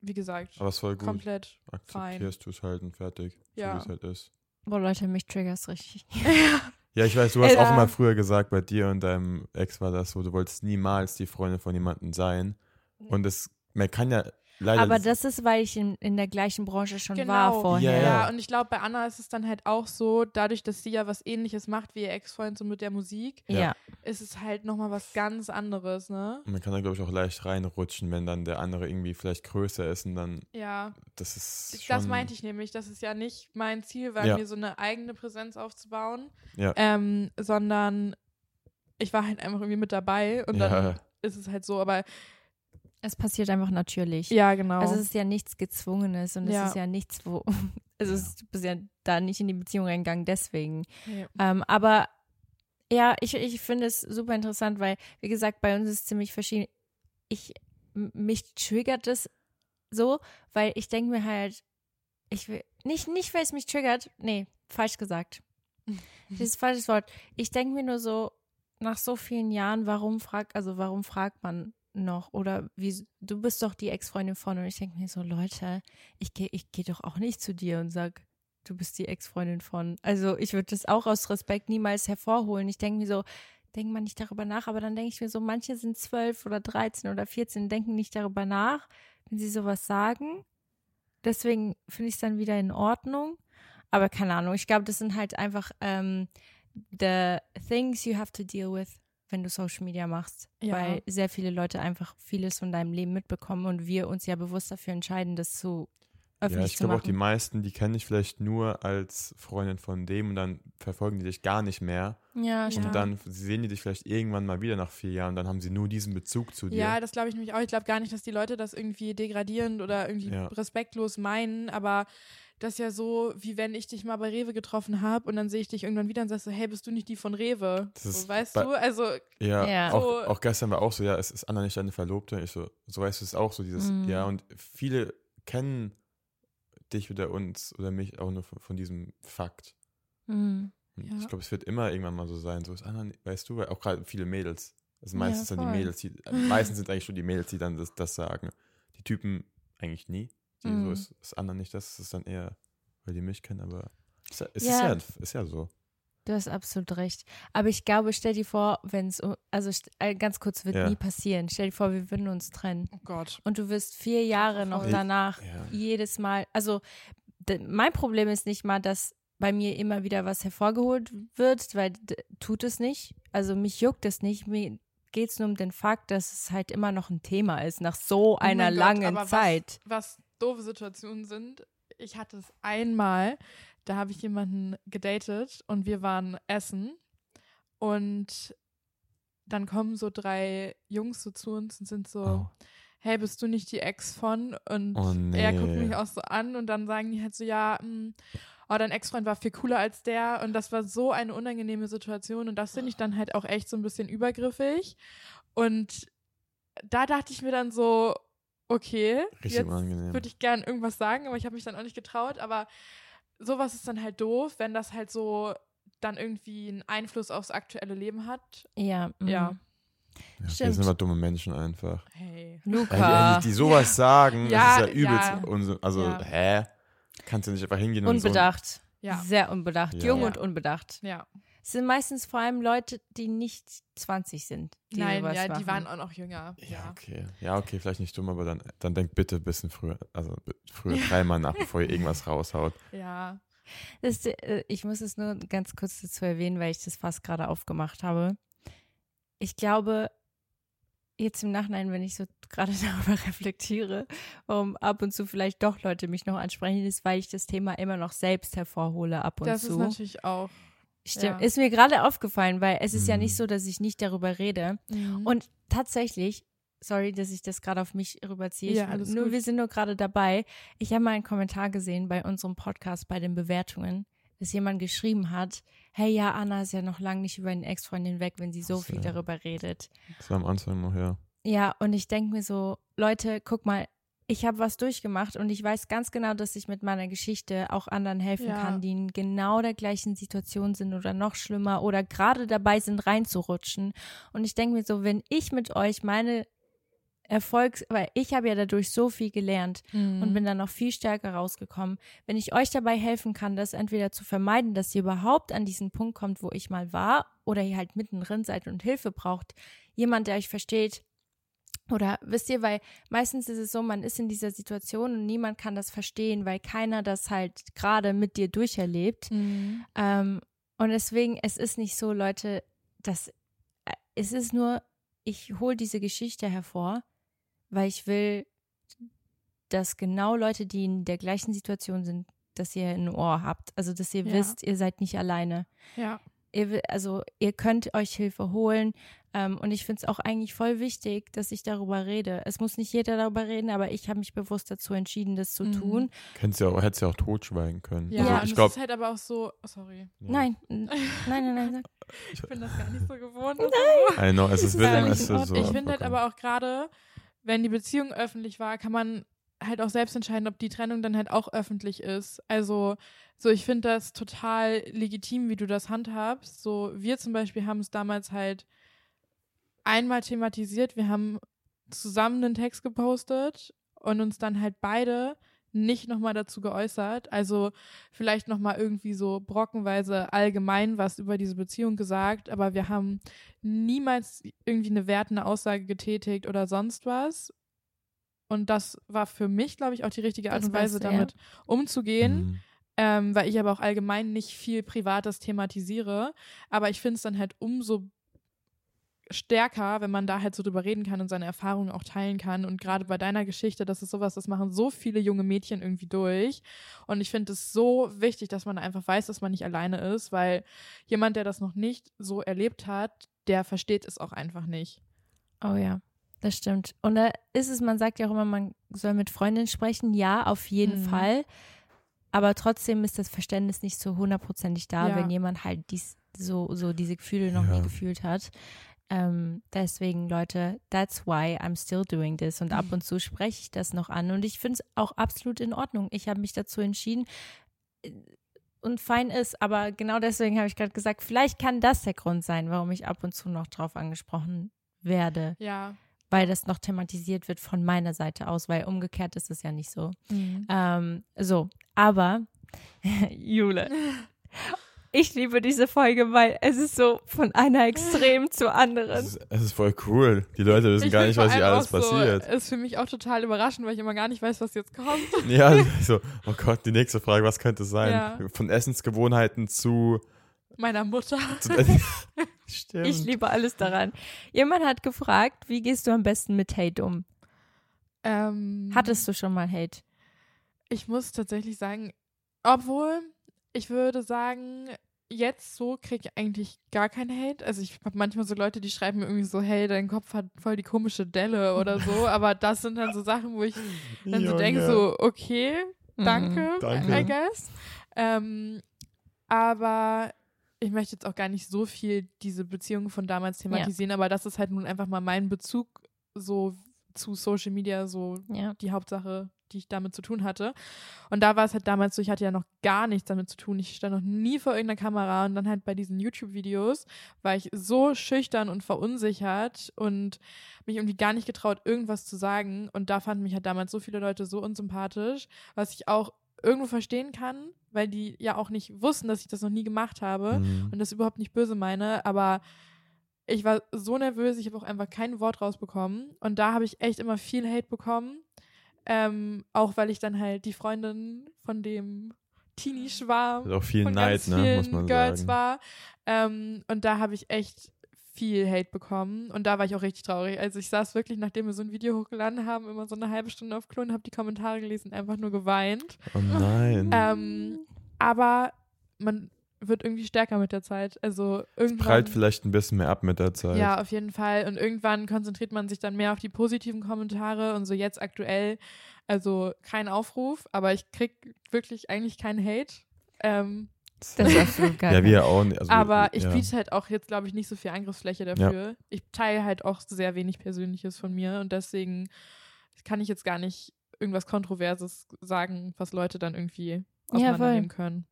Speaker 3: wie gesagt,
Speaker 1: Aber es ist voll gut.
Speaker 3: komplett.
Speaker 1: Akzeptierst du es halt und fertig. So
Speaker 3: Ja.
Speaker 1: wie es halt ist.
Speaker 2: Boah, Leute, mich triggert's richtig. [LAUGHS]
Speaker 1: Ja, ich weiß, du hast auch
Speaker 3: Alter.
Speaker 1: immer früher gesagt, bei dir und deinem Ex war das so, du wolltest niemals die Freundin von jemandem sein. Und es, man kann ja leider.
Speaker 2: Aber das ist, weil ich in, in der gleichen Branche schon
Speaker 3: Genau.
Speaker 2: war vorher.
Speaker 1: Ja,
Speaker 3: Ja,
Speaker 1: ja.
Speaker 3: und ich glaube, bei Anna ist es dann halt auch so, dadurch, dass sie ja was ähnliches macht wie ihr Ex-Freund so mit der Musik,
Speaker 1: Ja.
Speaker 3: ist es halt nochmal was ganz anderes, ne?
Speaker 1: man kann da, glaube ich, auch leicht reinrutschen, wenn dann der andere irgendwie vielleicht größer ist und dann,
Speaker 3: Ja,
Speaker 1: das ist schon.
Speaker 3: das meinte ich nämlich, dass es ja nicht mein Ziel war,
Speaker 1: Ja.
Speaker 3: mir so eine eigene Präsenz aufzubauen,
Speaker 1: Ja.
Speaker 3: ähm, sondern ich war halt einfach irgendwie mit dabei und dann ist es halt so, aber
Speaker 2: Es passiert einfach natürlich.
Speaker 3: ja, genau.
Speaker 2: Also es ist ja nichts Gezwungenes und
Speaker 3: Ja.
Speaker 2: es ist ja nichts, wo. [LAUGHS] Also es ist, du bist ja da nicht in die Beziehung reingegangen, deswegen.
Speaker 3: Nee.
Speaker 2: Ähm, aber ja, ich, ich finde es super interessant, weil, wie gesagt, bei uns ist es ziemlich verschieden. Ich, mich triggert es so, weil ich denke mir halt, ich will, nicht, nicht, weil es mich triggert, nee, falsch gesagt. [LAUGHS] Das ist falsches Wort. Ich denke mir nur so, nach so vielen Jahren, warum fragt, also warum fragt man noch? Oder wie, du bist doch die Ex-Freundin von und ich denke mir so, Leute, ich gehe ich geh doch auch nicht zu dir und sag, du bist die Ex-Freundin von. Also ich würde das auch aus Respekt niemals hervorholen. Ich denke mir so, denkt man nicht darüber nach, aber dann denke ich mir so, manche sind zwölf oder 13 oder 14, denken nicht darüber nach, wenn sie sowas sagen. Deswegen finde ich es dann wieder in Ordnung. Aber keine Ahnung, ich glaube, das sind halt einfach ähm, the things you have to deal with, wenn du Social Media machst.
Speaker 3: Ja.
Speaker 2: Weil sehr viele Leute einfach vieles von deinem Leben mitbekommen und wir uns ja bewusst dafür entscheiden, das zu öffentlich
Speaker 1: Ja, ich glaube auch die meisten, die kenne ich vielleicht nur als Freundin von dem und dann verfolgen die dich gar nicht mehr.
Speaker 2: Ja,
Speaker 3: Ja.
Speaker 2: stimmt.
Speaker 1: Und dann sehen die dich vielleicht irgendwann mal wieder nach vier Jahren, dann haben sie nur diesen Bezug zu dir.
Speaker 3: Ja, das glaube ich nämlich auch. Ich glaube gar nicht, dass die Leute das irgendwie degradierend oder irgendwie
Speaker 1: Ja.
Speaker 3: respektlos meinen, aber das ist ja so, wie wenn ich dich mal bei Rewe getroffen habe und dann sehe ich dich irgendwann wieder und sagst so, hey, bist du nicht die von Rewe?
Speaker 1: Das
Speaker 3: so, weißt du? Also,
Speaker 1: Ja,
Speaker 2: Ja.
Speaker 1: Auch, auch gestern war auch so, ja, es ist Anna nicht deine Verlobte. Ich so, so weißt du es auch so, dieses,
Speaker 2: Mhm.
Speaker 1: ja, und viele kennen dich oder uns oder mich auch nur von, von diesem Fakt.
Speaker 2: Mhm.
Speaker 3: Ja.
Speaker 1: Ich glaube, es wird immer irgendwann mal so sein. So ist Anna, weißt du, weil auch gerade viele Mädels. Also
Speaker 3: Ja,
Speaker 1: meistens sind die. Mädels, die, meistens sind eigentlich schon die Mädels, die dann das, das sagen. Die Typen eigentlich nie. Die,
Speaker 2: Mhm.
Speaker 1: So ist, ist Anna nicht das, es ist dann eher, weil die mich kennen, aber es, es
Speaker 2: Ja.
Speaker 1: ist, ja, ist ja so.
Speaker 2: Du hast absolut recht. Aber ich glaube, stell dir vor, wenn es, also äh, ganz kurz, wird
Speaker 1: Ja.
Speaker 2: nie passieren. Stell dir vor, wir würden uns trennen.
Speaker 3: oh Gott.
Speaker 2: Und du wirst vier Jahre noch
Speaker 3: voll.
Speaker 2: danach
Speaker 1: Ja.
Speaker 2: jedes Mal, also mein Problem ist nicht mal, dass bei mir immer wieder was hervorgeholt wird, weil tut es nicht. Also mich juckt es nicht. Mir geht es nur um den Fakt, dass es halt immer noch ein Thema ist, nach so
Speaker 3: Oh
Speaker 2: einer
Speaker 3: Gott,
Speaker 2: langen
Speaker 3: was-
Speaker 2: Zeit.
Speaker 3: Was doofe Situationen sind, ich hatte es einmal, da habe ich jemanden gedatet und wir waren essen und dann kommen so drei Jungs so zu uns und sind so,
Speaker 1: Oh.
Speaker 3: hey, bist du nicht die Ex von? Und
Speaker 1: Oh,
Speaker 3: er guckt
Speaker 1: nee.
Speaker 3: mich auch so an und dann sagen die halt so, ja, mh, oh, dein Ex-Freund war viel cooler als der und das war so eine unangenehme Situation und das finde ich dann halt auch echt so ein bisschen übergriffig und da dachte ich mir dann so, okay,
Speaker 1: Richtig
Speaker 3: jetzt
Speaker 1: unangenehm.
Speaker 3: würde ich gern irgendwas sagen, aber ich habe mich dann auch nicht getraut, aber sowas ist dann halt doof, wenn das halt so dann irgendwie einen Einfluss aufs aktuelle Leben hat.
Speaker 2: Ja, mm.
Speaker 3: Ja.
Speaker 1: Ja, wir sind immer dumme Menschen einfach.
Speaker 3: Hey.
Speaker 1: Ja,
Speaker 2: Luca,
Speaker 1: die, die sowas sagen,
Speaker 3: Ja,
Speaker 1: das ist ja übelst.
Speaker 3: ja.
Speaker 1: also,
Speaker 3: Ja.
Speaker 1: hä? Kannst du nicht einfach hingehen und
Speaker 2: unbedacht.
Speaker 3: Ja.
Speaker 2: Sehr unbedacht.
Speaker 1: Ja.
Speaker 2: Jung
Speaker 3: Ja.
Speaker 2: und unbedacht.
Speaker 3: Ja.
Speaker 2: Es sind meistens vor allem Leute, die nicht 20 sind. Die
Speaker 3: Nein, ja,
Speaker 2: machen.
Speaker 3: die waren auch noch jünger.
Speaker 1: Ja, okay. Ja, okay, vielleicht nicht dumm, aber dann, dann denkt bitte ein bisschen früher, also früher [LAUGHS] dreimal nach, bevor ihr irgendwas raushaut.
Speaker 3: Ja.
Speaker 2: Das, äh, ich muss es nur ganz kurz dazu erwähnen, weil ich das fast gerade aufgemacht habe. Ich glaube, jetzt im Nachhinein, wenn ich so gerade [LAUGHS] darüber reflektiere, warum ab und zu vielleicht doch Leute mich noch ansprechen, ist, weil ich das Thema immer noch selbst hervorhole ab und
Speaker 3: Das ist
Speaker 2: zu.
Speaker 3: natürlich auch.
Speaker 2: Stimmt.
Speaker 3: ja.
Speaker 2: Ist mir gerade aufgefallen, weil es ist ja
Speaker 1: Mhm.
Speaker 2: nicht so, dass ich nicht darüber rede.
Speaker 3: Und
Speaker 2: Und tatsächlich, sorry, dass ich das gerade auf mich rüberziehe.
Speaker 3: Ja, alles
Speaker 2: nur,
Speaker 3: gut.
Speaker 2: wir sind nur gerade dabei. Ich habe mal einen Kommentar gesehen bei unserem Podcast bei den Bewertungen, dass jemand geschrieben hat, hey ja, Anna ist ja noch lange nicht über den Ex-Freundin weg, wenn sie so
Speaker 1: Ach so.
Speaker 2: viel darüber redet.
Speaker 1: Das war am Anfang noch, ja.
Speaker 2: Ja, und ich denke mir so, Leute, guck mal, ich habe was durchgemacht und ich weiß ganz genau, dass ich mit meiner Geschichte auch anderen helfen
Speaker 3: Ja.
Speaker 2: kann, die in genau der gleichen Situation sind oder noch schlimmer oder gerade dabei sind, reinzurutschen. Und ich denke mir so, wenn ich mit euch meine Erfolgs, weil ich habe ja dadurch so viel gelernt
Speaker 3: Mhm.
Speaker 2: und bin dann noch viel stärker rausgekommen. Wenn ich euch dabei helfen kann, das entweder zu vermeiden, dass ihr überhaupt an diesen Punkt kommt, wo ich mal war, oder ihr halt mittendrin seid und Hilfe braucht, jemand, der euch versteht, oder wisst ihr, weil meistens ist es so, man ist in dieser Situation und niemand kann das verstehen, weil keiner das halt gerade mit dir durcherlebt.
Speaker 3: Mhm.
Speaker 2: Ähm, und deswegen, es ist nicht so, Leute, dass äh, es ist nur, ich hole diese Geschichte hervor, weil ich will, dass genau Leute, die in der gleichen Situation sind, dass ihr ein Ohr habt. Also, dass ihr
Speaker 3: Ja.
Speaker 2: wisst, ihr seid nicht alleine.
Speaker 3: Ja.
Speaker 2: Ihr, also, ihr könnt euch Hilfe holen. Ähm, und ich finde es auch eigentlich voll wichtig, dass ich darüber rede. Es muss nicht jeder darüber reden, aber ich habe mich bewusst dazu entschieden, das zu
Speaker 3: Mhm.
Speaker 2: tun.
Speaker 1: Hättest ja auch, hättest ja auch totschweigen können.
Speaker 3: Ja,
Speaker 1: also,
Speaker 3: und
Speaker 1: ich
Speaker 3: es
Speaker 1: glaube,
Speaker 3: ist halt aber auch so, oh, sorry,
Speaker 1: ja.
Speaker 2: Nein, nein, nein, nein. Sag. [LAUGHS]
Speaker 3: ich bin das gar nicht so gewohnt. Nein.
Speaker 1: I know, es ist
Speaker 2: ist nicht
Speaker 1: erst
Speaker 2: in
Speaker 1: so.
Speaker 3: ich finde halt aber auch gerade, wenn die Beziehung öffentlich war, kann man halt auch selbst entscheiden, ob die Trennung dann halt auch öffentlich ist. Also, so ich finde das total legitim, wie du das handhabst. So, wir zum Beispiel haben es damals halt einmal thematisiert. Wir haben zusammen einen Text gepostet und uns dann halt beide nicht nochmal dazu geäußert. Also vielleicht nochmal irgendwie so brockenweise allgemein was über diese Beziehung gesagt, aber wir haben niemals irgendwie eine wertende Aussage getätigt oder sonst was. Und das war für mich, glaube ich, auch die richtige Art
Speaker 2: Das
Speaker 3: und Weise,
Speaker 2: ja.
Speaker 3: damit umzugehen,
Speaker 1: Mhm.
Speaker 3: ähm, weil ich aber auch allgemein nicht viel Privates thematisiere. Aber ich finde es dann halt umso stärker, wenn man da halt so drüber reden kann und seine Erfahrungen auch teilen kann. Und gerade bei deiner Geschichte, das ist sowas, das machen so viele junge Mädchen irgendwie durch. Und ich finde es so wichtig, dass man einfach weiß, dass man nicht alleine ist, weil jemand, der das noch nicht so erlebt hat, der versteht es auch einfach nicht.
Speaker 2: Oh ja, das stimmt. Und da ist es, man sagt ja auch immer, man soll mit Freundinnen sprechen. Ja, auf jeden
Speaker 3: Mhm.
Speaker 2: Fall. Aber trotzdem ist das Verständnis nicht so hundertprozentig da,
Speaker 3: Ja.
Speaker 2: wenn jemand halt dies, so, so diese Gefühle noch nie
Speaker 1: Ja.
Speaker 2: gefühlt hat. Ähm, deswegen, Leute, that's why I'm still doing this. Und ab und zu spreche ich das noch an. Und ich finde es auch absolut in Ordnung. Ich habe mich dazu entschieden und fein ist. Aber genau deswegen habe ich gerade gesagt, vielleicht kann das der Grund sein, warum ich ab und zu noch drauf angesprochen werde
Speaker 3: Ja.
Speaker 2: weil das noch thematisiert wird von meiner Seite aus, weil umgekehrt ist es ja nicht so. Ähm, so, aber [LAUGHS] Jule, [LAUGHS] ich liebe diese Folge, weil es ist so von einer Extrem zur
Speaker 1: Es
Speaker 2: anderen.
Speaker 1: ist, es ist voll cool. Die Leute wissen
Speaker 3: Ich
Speaker 1: gar nicht, was hier alles
Speaker 3: auch
Speaker 1: passiert.
Speaker 3: So, ist für mich auch total überraschend, weil ich immer gar nicht weiß, was jetzt kommt. [LAUGHS]
Speaker 1: Ja, so, oh Gott, die nächste Frage, was könnte es sein?
Speaker 3: Ja.
Speaker 1: Von Essensgewohnheiten zu.
Speaker 3: Meiner Mutter. [LAUGHS]
Speaker 1: zu [LAUGHS] Stimmt.
Speaker 2: Ich liebe alles daran. Jemand hat gefragt, wie gehst du am besten mit Hate um?
Speaker 3: Ähm,
Speaker 2: Hattest du schon mal Hate?
Speaker 3: Ich muss tatsächlich sagen, obwohl ich würde sagen, jetzt so kriege ich eigentlich gar keinen Hate. Also ich habe manchmal so Leute, die schreiben mir irgendwie so, hey, dein Kopf hat voll die komische Delle oder so. [LAUGHS] Aber das sind dann so Sachen, wo ich dann so denke, so, okay, danke,
Speaker 2: Mhm.
Speaker 1: Danke.
Speaker 3: I guess. Ähm, aber ich möchte jetzt auch gar nicht so viel diese Beziehungen von damals thematisieren, aber das ist halt nun einfach mal mein Bezug so zu Social Media, so
Speaker 2: Ja.
Speaker 3: die Hauptsache, die ich damit zu tun hatte. Und da war es halt damals so, ich hatte ja noch gar nichts damit zu tun. Ich stand noch nie vor irgendeiner Kamera und dann halt bei diesen YouTube-Videos war ich so schüchtern und verunsichert und mich irgendwie gar nicht getraut, irgendwas zu sagen. Und da fanden mich halt damals so viele Leute so unsympathisch, was ich auch irgendwo verstehen kann, weil die ja auch nicht wussten, dass ich das noch nie gemacht habe
Speaker 1: Mhm.
Speaker 3: und das überhaupt nicht böse meine, aber ich war so nervös, ich habe auch einfach kein Wort rausbekommen und da habe ich echt immer viel Hate bekommen, ähm, auch weil ich dann halt die Freundin von dem Teenie-Schwarm
Speaker 1: auch viel
Speaker 3: von
Speaker 1: Neid,
Speaker 3: ganz
Speaker 1: ne, muss man
Speaker 3: Girls
Speaker 1: sagen.
Speaker 3: war ähm, und da habe ich echt viel Hate bekommen und da war ich auch richtig traurig. Also ich saß wirklich, nachdem wir so ein Video hochgeladen haben, immer so eine halbe Stunde auf Klo und habe die Kommentare gelesen, einfach nur geweint.
Speaker 1: Oh nein.
Speaker 3: Ähm, aber man wird irgendwie stärker mit der Zeit. Also irgendwann.
Speaker 1: Prallt vielleicht ein bisschen mehr ab mit der Zeit.
Speaker 3: Ja, auf jeden Fall. Und irgendwann konzentriert man sich dann mehr auf die positiven Kommentare und so jetzt aktuell, also kein Aufruf, aber ich krieg wirklich eigentlich keinen Hate. Ähm,
Speaker 2: Das [LAUGHS] ist absolut geil.
Speaker 1: ja, wir auch nicht. Also,
Speaker 3: aber ich
Speaker 1: ja.
Speaker 3: biete halt auch jetzt, glaube ich, nicht so viel Angriffsfläche dafür. Ich teile halt auch sehr wenig Persönliches von mir und deswegen kann ich jetzt gar nicht irgendwas Kontroverses sagen, was Leute dann irgendwie auseinandernehmen können.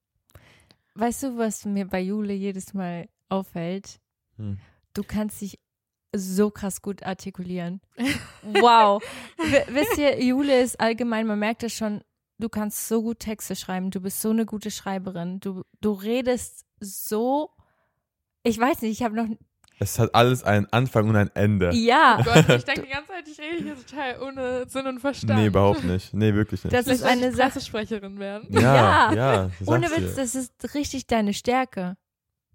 Speaker 2: Weißt du, was mir bei Jule jedes Mal auffällt?
Speaker 1: Hm.
Speaker 2: Du kannst dich so krass gut artikulieren. [LAUGHS] Wow. W wisst ihr, Jule ist allgemein, man merkt es schon, du kannst so gut Texte schreiben, du bist so eine gute Schreiberin. Du, du redest so, ich weiß nicht, ich habe noch,
Speaker 1: Es hat alles einen Anfang und ein Ende.
Speaker 2: ja,
Speaker 3: Oh Gott, ich denke die ganze Zeit, ich rede hier total ohne Sinn und Verstand.
Speaker 1: Nee, überhaupt nicht. Nee, wirklich nicht.
Speaker 2: Das
Speaker 3: Vielleicht
Speaker 2: ist eine.
Speaker 3: Pressesprecherin werden.
Speaker 1: ja,
Speaker 2: Ja.
Speaker 1: ja. das
Speaker 2: ohne Witz, das ist richtig deine Stärke.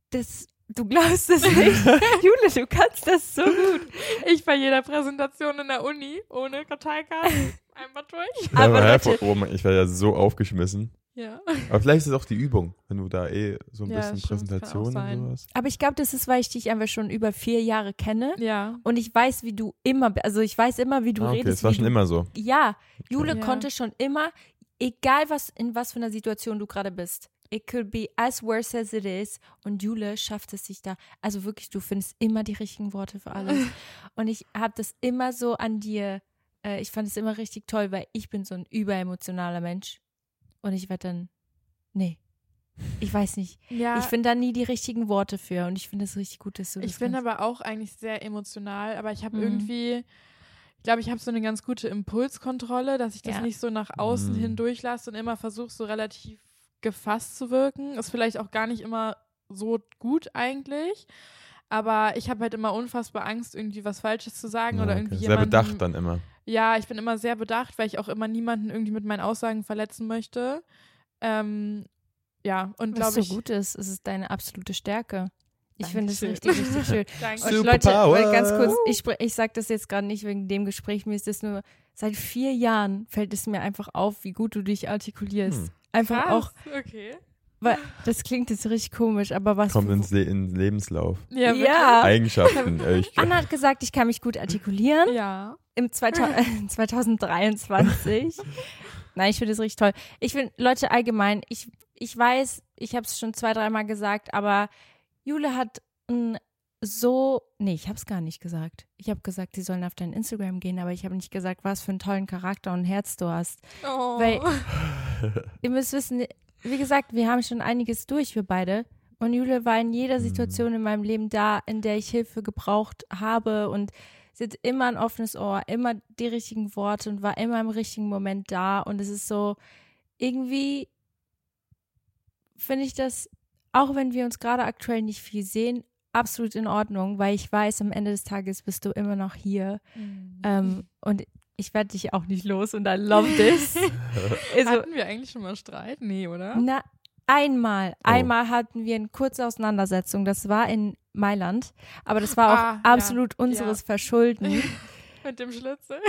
Speaker 2: Das, du glaubst es nicht. [LAUGHS] Jule, du kannst das so gut.
Speaker 3: Ich bei jeder Präsentation in der Uni ohne Karteikarten einmal durch.
Speaker 2: Aber
Speaker 1: Aber
Speaker 2: Leute-
Speaker 1: oh ich wäre ja so aufgeschmissen.
Speaker 3: Ja.
Speaker 1: Aber vielleicht ist es auch die Übung, wenn du da eh so ein
Speaker 3: Ja,
Speaker 1: bisschen
Speaker 3: stimmt,
Speaker 1: Präsentation und sowas.
Speaker 2: Aber ich glaube, das ist, weil ich dich einfach schon über vier Jahre kenne.
Speaker 3: Ja.
Speaker 2: Und ich weiß, wie du immer, also ich weiß immer, wie du
Speaker 1: ah, okay,
Speaker 2: redest.
Speaker 1: das war schon
Speaker 2: du,
Speaker 1: immer so.
Speaker 2: Ja, Jule
Speaker 3: Ja.
Speaker 2: konnte schon immer, egal was, in was für einer Situation du gerade bist. It could be as worse as it is. Und Jule schafft es sich da. Also wirklich, du findest immer die richtigen Worte für alles. [LAUGHS] Und ich habe das immer so an dir, äh, ich fand es immer richtig toll, weil ich bin so ein überemotionaler Mensch. Und ich werde dann, nee, ich weiß nicht.
Speaker 3: Ja.
Speaker 2: Ich finde da nie die richtigen Worte für. Und ich finde es richtig gut, dass du
Speaker 3: Ich
Speaker 2: das
Speaker 3: bin
Speaker 2: kannst.
Speaker 3: aber auch eigentlich sehr emotional, aber ich habe
Speaker 2: Mhm.
Speaker 3: irgendwie, ich glaube, ich habe so eine ganz gute Impulskontrolle, dass ich das
Speaker 2: Ja.
Speaker 3: nicht so nach außen
Speaker 1: Mhm.
Speaker 3: hin durchlasse und immer versuche, so relativ gefasst zu wirken. Ist vielleicht auch gar nicht immer so gut eigentlich. Aber ich habe halt immer unfassbar Angst, irgendwie was Falsches zu sagen
Speaker 1: Ja,
Speaker 3: oder
Speaker 1: okay.
Speaker 3: irgendwie
Speaker 1: Sehr
Speaker 3: jemanden,
Speaker 1: bedacht dann immer.
Speaker 3: Ja, ich bin immer sehr bedacht, weil ich auch immer niemanden irgendwie mit meinen Aussagen verletzen möchte. Ähm, ja, und
Speaker 2: Was
Speaker 3: glaube
Speaker 2: so
Speaker 3: ich.
Speaker 2: gut ist, es ist deine absolute Stärke. Ich finde es richtig, richtig schön.
Speaker 3: Danke. [LAUGHS]
Speaker 2: Und
Speaker 1: Super
Speaker 2: Leute, weil ganz kurz, ich, spre- ich sage das jetzt gerade nicht wegen dem Gespräch, mir ist das nur, seit vier Jahren fällt es mir einfach auf, wie gut du dich artikulierst.
Speaker 1: Hm.
Speaker 2: Einfach
Speaker 3: Krass,
Speaker 2: auch,
Speaker 3: Okay.
Speaker 2: weil, das klingt jetzt richtig komisch, aber was.
Speaker 1: Kommt ins, Le in den Lebenslauf.
Speaker 3: Ja.
Speaker 2: ja.
Speaker 1: Eigenschaften. [LAUGHS] ich,
Speaker 2: Anna hat gesagt, ich kann mich gut artikulieren
Speaker 3: Ja.
Speaker 2: Im 2000, 2023. [LAUGHS] [LAUGHS] Nein, ich finde das richtig toll. Ich finde, Leute allgemein, ich, ich weiß, ich habe es schon zwei, dreimal gesagt, aber Jule hat ein so, nee, ich habe es gar nicht gesagt. Ich habe gesagt, sie sollen auf dein Instagram gehen, aber ich habe nicht gesagt, was für einen tollen Charakter und Herz du hast.
Speaker 3: Oh.
Speaker 2: Weil- [LAUGHS] Ihr müsst wissen, wie gesagt, wir haben schon einiges durch, wir beide. Und Jule war in jeder Situation in meinem Leben da, in der ich Hilfe gebraucht habe. Und sie hat immer ein offenes Ohr, immer die richtigen Worte und war immer im richtigen Moment da. Und es ist so, irgendwie finde ich das, auch wenn wir uns gerade aktuell nicht viel sehen, absolut in Ordnung, weil ich weiß, am Ende des Tages bist du immer noch hier.
Speaker 3: Mhm.
Speaker 2: Ähm, und ich werde dich auch nicht los und I love this. [LAUGHS] also,
Speaker 3: Hatten wir eigentlich schon mal Streit? Nee, oder?
Speaker 2: na, einmal,
Speaker 1: Oh.
Speaker 2: einmal hatten wir eine kurze Auseinandersetzung. Das war in Mailand, aber das war auch
Speaker 3: Ah, ja,
Speaker 2: absolut unseres
Speaker 3: ja.
Speaker 2: Verschulden. [LAUGHS]
Speaker 3: Mit dem Schlüssel?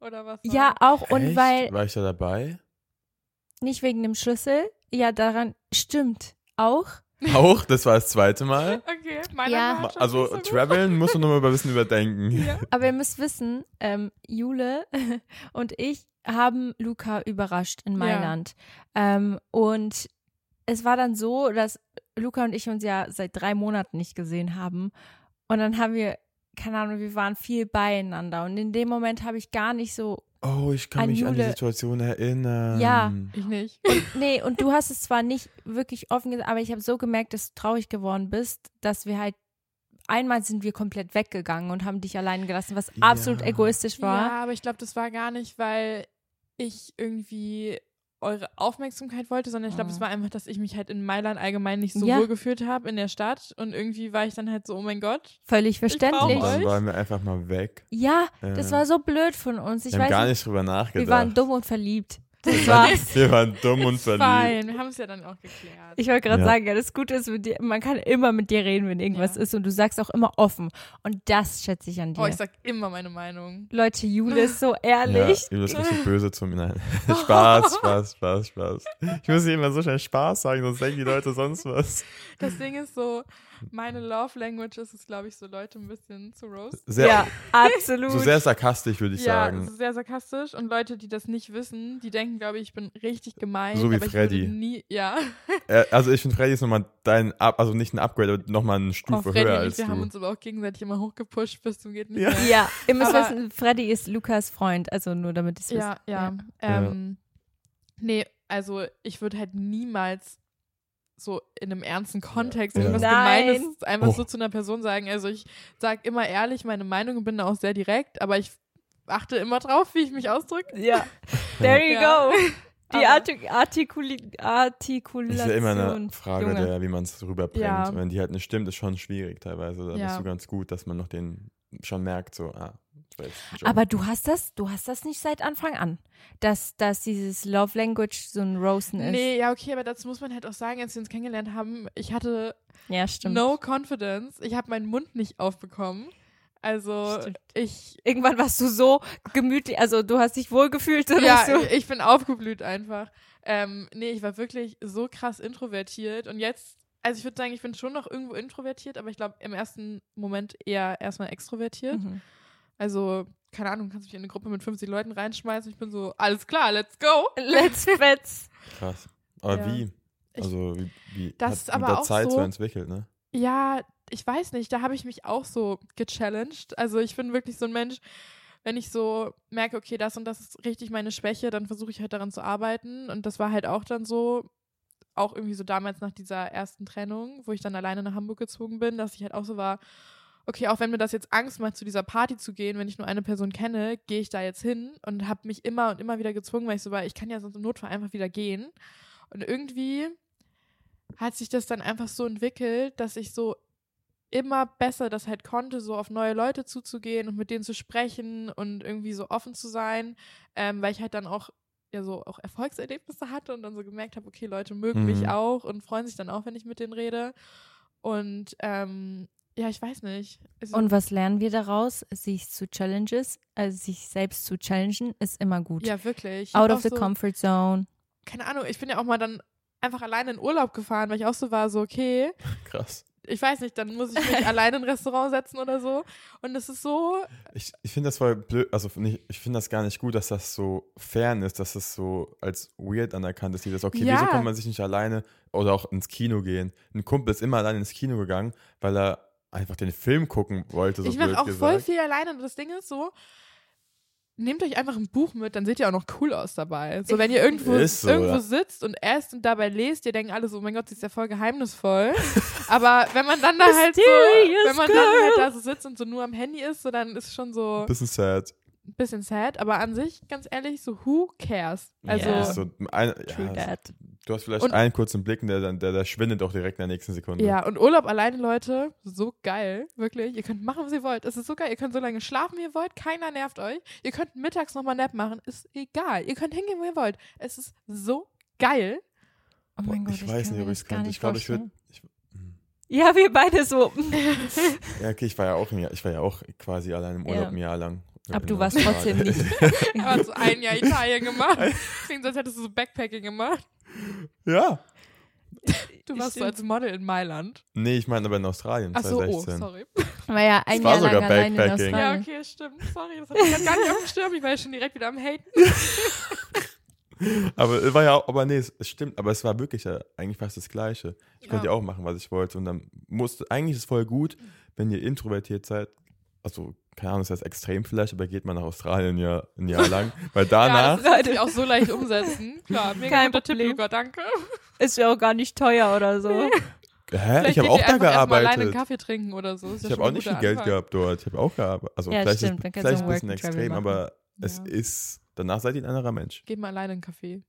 Speaker 3: Oder was? war
Speaker 2: ja, auch und
Speaker 1: Echt?
Speaker 2: weil
Speaker 1: War ich da dabei?
Speaker 2: nicht wegen dem Schlüssel. Ja, daran stimmt auch.
Speaker 1: Auch, das war das zweite Mal. [LAUGHS]
Speaker 3: Okay, meiner
Speaker 2: Ja.
Speaker 1: Also
Speaker 3: so
Speaker 1: traveln musst du nochmal ein bisschen überdenken.
Speaker 3: Ja. [LAUGHS]
Speaker 2: Aber ihr müsst wissen, ähm, Jule und ich haben Luca überrascht in
Speaker 3: Ja.
Speaker 2: Mailand. Ähm, und es war dann so, dass Luca und ich uns ja seit drei Monaten nicht gesehen haben. Und dann haben wir, keine Ahnung, wir waren viel beieinander. Und in dem Moment habe ich gar nicht so,
Speaker 1: Oh, ich kann
Speaker 2: An
Speaker 1: mich an die
Speaker 2: Jule.
Speaker 1: Situation erinnern.
Speaker 2: Ja.
Speaker 3: Ich nicht.
Speaker 2: nee, und du hast es zwar nicht wirklich offen gesagt, aber ich habe so gemerkt, dass du traurig geworden bist, dass wir halt, einmal sind wir komplett weggegangen und haben dich allein gelassen, was
Speaker 1: Ja.
Speaker 2: absolut egoistisch war.
Speaker 3: Ja, aber ich glaube, das war gar nicht, weil ich irgendwie eure Aufmerksamkeit wollte, sondern ich glaube, es
Speaker 2: Mhm.
Speaker 3: war einfach, dass ich mich halt in Mailand allgemein nicht so
Speaker 2: Ja.
Speaker 3: wohl gefühlt habe in der Stadt und irgendwie war ich dann halt so, oh mein Gott.
Speaker 2: Völlig verständlich.
Speaker 3: euch.
Speaker 1: Dann waren wir einfach mal weg.
Speaker 2: Ja, das
Speaker 1: Äh,
Speaker 2: war so blöd von uns. Ich
Speaker 1: wir haben
Speaker 2: weiß
Speaker 1: gar
Speaker 2: nicht
Speaker 1: drüber nachgedacht.
Speaker 2: wir waren dumm und verliebt. Das
Speaker 1: Wir
Speaker 2: war,
Speaker 1: waren, [LAUGHS] wir waren dumm und
Speaker 3: Ist
Speaker 1: verliebt.
Speaker 3: Fein, wir haben es ja dann auch geklärt.
Speaker 2: ich wollte gerade
Speaker 1: Ja.
Speaker 2: sagen, ja, das Gute ist, mit dir, man kann immer mit dir reden, wenn irgendwas
Speaker 3: Ja.
Speaker 2: ist und du sagst auch immer offen. Und das schätze ich an dir.
Speaker 3: oh, ich sag immer meine Meinung.
Speaker 2: Leute, Jule ist so
Speaker 1: Ja,
Speaker 2: ehrlich.
Speaker 1: du bist richtig böse zu mir. Nein. [LAUGHS] Spaß, Spaß, Spaß, Spaß. Ich muss immer so schnell Spaß sagen, sonst denken die Leute sonst was.
Speaker 3: Das Ding ist so, meine Love Language ist es, glaube ich, so Leute ein bisschen zu roast.
Speaker 1: Sehr,
Speaker 2: ja, [LAUGHS] absolut.
Speaker 1: So sehr sarkastisch, würde ich
Speaker 3: ja,
Speaker 1: sagen.
Speaker 3: sehr sarkastisch und Leute, die das nicht wissen, die denken, glaube ich, ich bin richtig gemein.
Speaker 1: So wie Freddy.
Speaker 3: Nie, ja, [LAUGHS]
Speaker 1: Also ich finde, Freddy ist nochmal dein, Up, also nicht ein Upgrade, aber nochmal eine
Speaker 3: oh,
Speaker 1: Stufe
Speaker 3: Freddy
Speaker 1: höher als
Speaker 3: ich, wir haben
Speaker 1: du.
Speaker 3: uns aber auch gegenseitig immer hochgepusht bis zum geht nicht
Speaker 1: Ja.
Speaker 3: mehr.
Speaker 2: ja, ihr müsst
Speaker 3: Aber-
Speaker 2: wissen, Freddy ist Lukas Freund, also nur damit ich es
Speaker 3: Ja, ja. Ähm, Nee, also ich würde halt niemals so in einem ernsten Kontext
Speaker 1: Ja.
Speaker 3: irgendwas
Speaker 2: Nein.
Speaker 3: Gemeines einfach
Speaker 1: Oh.
Speaker 3: so zu einer Person sagen. Also ich sage immer ehrlich meine Meinung und bin da auch sehr direkt, aber ich achte immer drauf, wie ich mich ausdrücke.
Speaker 2: Ja. [LAUGHS] There you
Speaker 3: Ja.
Speaker 2: go. Die Artik Artikuli
Speaker 1: Das
Speaker 2: Artikulation.
Speaker 1: ist ja immer eine Frage,
Speaker 2: Junge.
Speaker 1: der, wie man es rüberbringt.
Speaker 3: Ja.
Speaker 1: Wenn die halt nicht stimmt, ist schon schwierig teilweise. Da
Speaker 3: Ja.
Speaker 1: bist du ganz gut, dass man noch den schon merkt, so, ah,
Speaker 2: Aber du hast das, du hast das nicht seit Anfang an, dass, dass dieses Love Language so ein Roasten ist.
Speaker 3: Nee, ja, okay, aber dazu muss man halt auch sagen, als wir uns kennengelernt haben, ich hatte
Speaker 2: Ja,
Speaker 3: no confidence. Ich habe meinen Mund nicht aufbekommen. Also
Speaker 2: Stimmt.
Speaker 3: ich
Speaker 2: Irgendwann warst du so gemütlich, also du hast dich wohlgefühlt oder
Speaker 3: ja,
Speaker 2: so.
Speaker 3: ich bin aufgeblüht einfach. Ähm, nee, ich war wirklich so krass introvertiert und jetzt, also ich würde sagen, ich bin schon noch irgendwo introvertiert, aber ich glaube im ersten Moment eher erstmal extrovertiert.
Speaker 2: Mhm.
Speaker 3: Also, keine Ahnung, kannst mich in eine Gruppe mit 50 Leuten reinschmeißen. Ich bin so, alles klar, let's go.
Speaker 2: Let's fetz.
Speaker 1: Krass. Aber
Speaker 3: Ja.
Speaker 1: wie?
Speaker 3: Ich-
Speaker 1: Also, wie, wie
Speaker 3: Das
Speaker 1: hat mit der
Speaker 3: auch
Speaker 1: Zeit so
Speaker 3: so-
Speaker 1: entwickelt, ne?
Speaker 3: Ja, ich weiß nicht, da habe ich mich auch so gechallenged. Also ich bin wirklich so ein Mensch, wenn ich so merke, okay, das und das ist richtig meine Schwäche, dann versuche ich halt daran zu arbeiten. Und das war halt auch dann so, auch irgendwie so damals nach dieser ersten Trennung, wo ich dann alleine nach Hamburg gezogen bin, dass ich halt auch so war, okay, auch wenn mir das jetzt Angst macht, zu dieser Party zu gehen, wenn ich nur eine Person kenne, gehe ich da jetzt hin und habe mich immer und immer wieder gezwungen, weil ich so war, ich kann ja sonst im Notfall einfach wieder gehen. Und irgendwie hat sich das dann einfach so entwickelt, dass ich so immer besser das halt konnte, so auf neue Leute zuzugehen und mit denen zu sprechen und irgendwie so offen zu sein, ähm, weil ich halt dann auch ja so auch Erfolgserlebnisse hatte und dann so gemerkt habe, okay, Leute mögen
Speaker 1: Mhm.
Speaker 3: mich auch und freuen sich dann auch, wenn ich mit denen rede. Und ähm, ja, ich weiß nicht. Also,
Speaker 2: Und was lernen wir daraus? Sich zu Challenges, also sich selbst zu challengen, ist immer gut.
Speaker 3: ja, wirklich.
Speaker 2: Out of the
Speaker 3: so,
Speaker 2: comfort zone.
Speaker 3: Keine Ahnung, ich bin ja auch mal dann einfach alleine in Urlaub gefahren, weil ich auch so war, so, okay, [LAUGHS]
Speaker 1: Krass.
Speaker 3: ich weiß nicht, dann muss ich mich [LAUGHS] alleine in ein Restaurant setzen oder so. Und es ist so,
Speaker 1: Ich, ich finde das voll blöd, also nicht, ich finde das gar nicht gut, dass das so fern ist, dass das so als weird anerkannt ist. Dieses, okay,
Speaker 3: Ja.
Speaker 1: wieso kann man sich nicht alleine oder auch ins Kino gehen? Ein Kumpel ist immer alleine ins Kino gegangen, weil er einfach den Film gucken wollte, so
Speaker 3: ich mache auch voll
Speaker 1: gesagt.
Speaker 3: viel alleine und das Ding ist so, nehmt euch einfach ein Buch mit, dann seht ihr auch noch cool aus dabei. So, wenn ihr irgendwo,
Speaker 1: so,
Speaker 3: irgendwo sitzt und esst und dabei lest, ihr denkt alle so, oh mein Gott, sie ist ja voll geheimnisvoll. [LAUGHS] Aber wenn man dann da halt so, wenn man dann halt da so sitzt und so nur am Handy ist, so dann ist schon so ein
Speaker 1: Bisschen sad.
Speaker 3: bisschen sad, aber an sich, ganz ehrlich, so who cares? Also.
Speaker 1: Ist so ein,
Speaker 2: True
Speaker 1: ja,
Speaker 2: that.
Speaker 1: Du hast vielleicht
Speaker 3: Und-
Speaker 1: einen kurzen Blick, und der, dann- der, der schwindet auch direkt in der nächsten Sekunde.
Speaker 3: Ja, und Urlaub alleine, Leute, so geil, wirklich. Ihr könnt machen, was ihr wollt. Es ist so geil. Ihr könnt so lange schlafen, wie ihr wollt. Keiner nervt euch. Ihr könnt mittags nochmal Nap machen. Ist egal. Ihr könnt hingehen, wo ihr wollt. Es ist so geil.
Speaker 2: Oh
Speaker 1: Boah,
Speaker 2: mein Gott,
Speaker 1: ich
Speaker 2: ich,
Speaker 1: weiß
Speaker 2: kann
Speaker 1: nicht, ob ich es könnte.
Speaker 2: nicht
Speaker 1: Ich glaube, ich würde.
Speaker 2: Ja, wir beide so. [LAUGHS]
Speaker 1: ja, okay, ich war ja auch, im Jahr, ich war ja auch quasi allein im Urlaub
Speaker 2: Ja.
Speaker 1: ein Jahr lang.
Speaker 2: Aber du
Speaker 1: In
Speaker 2: warst
Speaker 1: Australien.
Speaker 2: trotzdem nicht. [LAUGHS]
Speaker 3: Er hat so ein Jahr Italien gemacht. Klingt, so, als hättest du so Backpacking gemacht.
Speaker 1: ja.
Speaker 3: Du warst so als Model in Mailand.
Speaker 1: Nee, ich meine aber in Australien,
Speaker 3: Ach so, oh,
Speaker 1: 2016.
Speaker 3: sorry.
Speaker 2: War ja ein
Speaker 1: war
Speaker 2: Jahr lang
Speaker 1: sogar
Speaker 2: allein in
Speaker 1: Backpacking.
Speaker 3: Ja,
Speaker 2: Australien.
Speaker 3: okay, stimmt. Sorry, das hatte ich gar nicht auf dem Schirm. Ich war ja schon direkt wieder am Haten. [LAUGHS]
Speaker 1: Aber es war ja auch, aber nee, es, stimmt, aber es war wirklich ja eigentlich fast das Gleiche. Ich konnte
Speaker 3: Ja.
Speaker 1: ja auch machen, was ich wollte. Und dann musste, eigentlich ist es voll gut, wenn ihr introvertiert seid, also, keine Ahnung, das heißt extrem vielleicht, aber geht man nach Australien ja ein Jahr lang, weil [LAUGHS]
Speaker 3: Ja,
Speaker 1: danach,
Speaker 3: das lässt sich auch so leicht umsetzen. Klar, mega
Speaker 2: Kein
Speaker 3: guter Tipp,
Speaker 2: Problem.
Speaker 3: Luca, danke.
Speaker 2: Ist ja auch gar nicht teuer oder so.
Speaker 1: hä,
Speaker 3: Vielleicht
Speaker 1: ich habe
Speaker 3: geht
Speaker 1: auch da
Speaker 3: erstmal alleine einen
Speaker 1: gearbeitet.
Speaker 3: Kaffee trinken oder so. Ist ja
Speaker 1: Ich habe
Speaker 3: schon
Speaker 1: auch nicht viel Geld
Speaker 3: Anfang.
Speaker 1: gehabt dort. Ich habe auch gearbeitet. Also
Speaker 2: Ja,
Speaker 1: vielleicht
Speaker 2: stimmt,
Speaker 1: ist vielleicht ein bisschen extrem,
Speaker 2: machen.
Speaker 1: aber es
Speaker 3: Ja.
Speaker 1: ist, danach seid ihr ein anderer Mensch.
Speaker 3: Geh mal alleine einen Kaffee.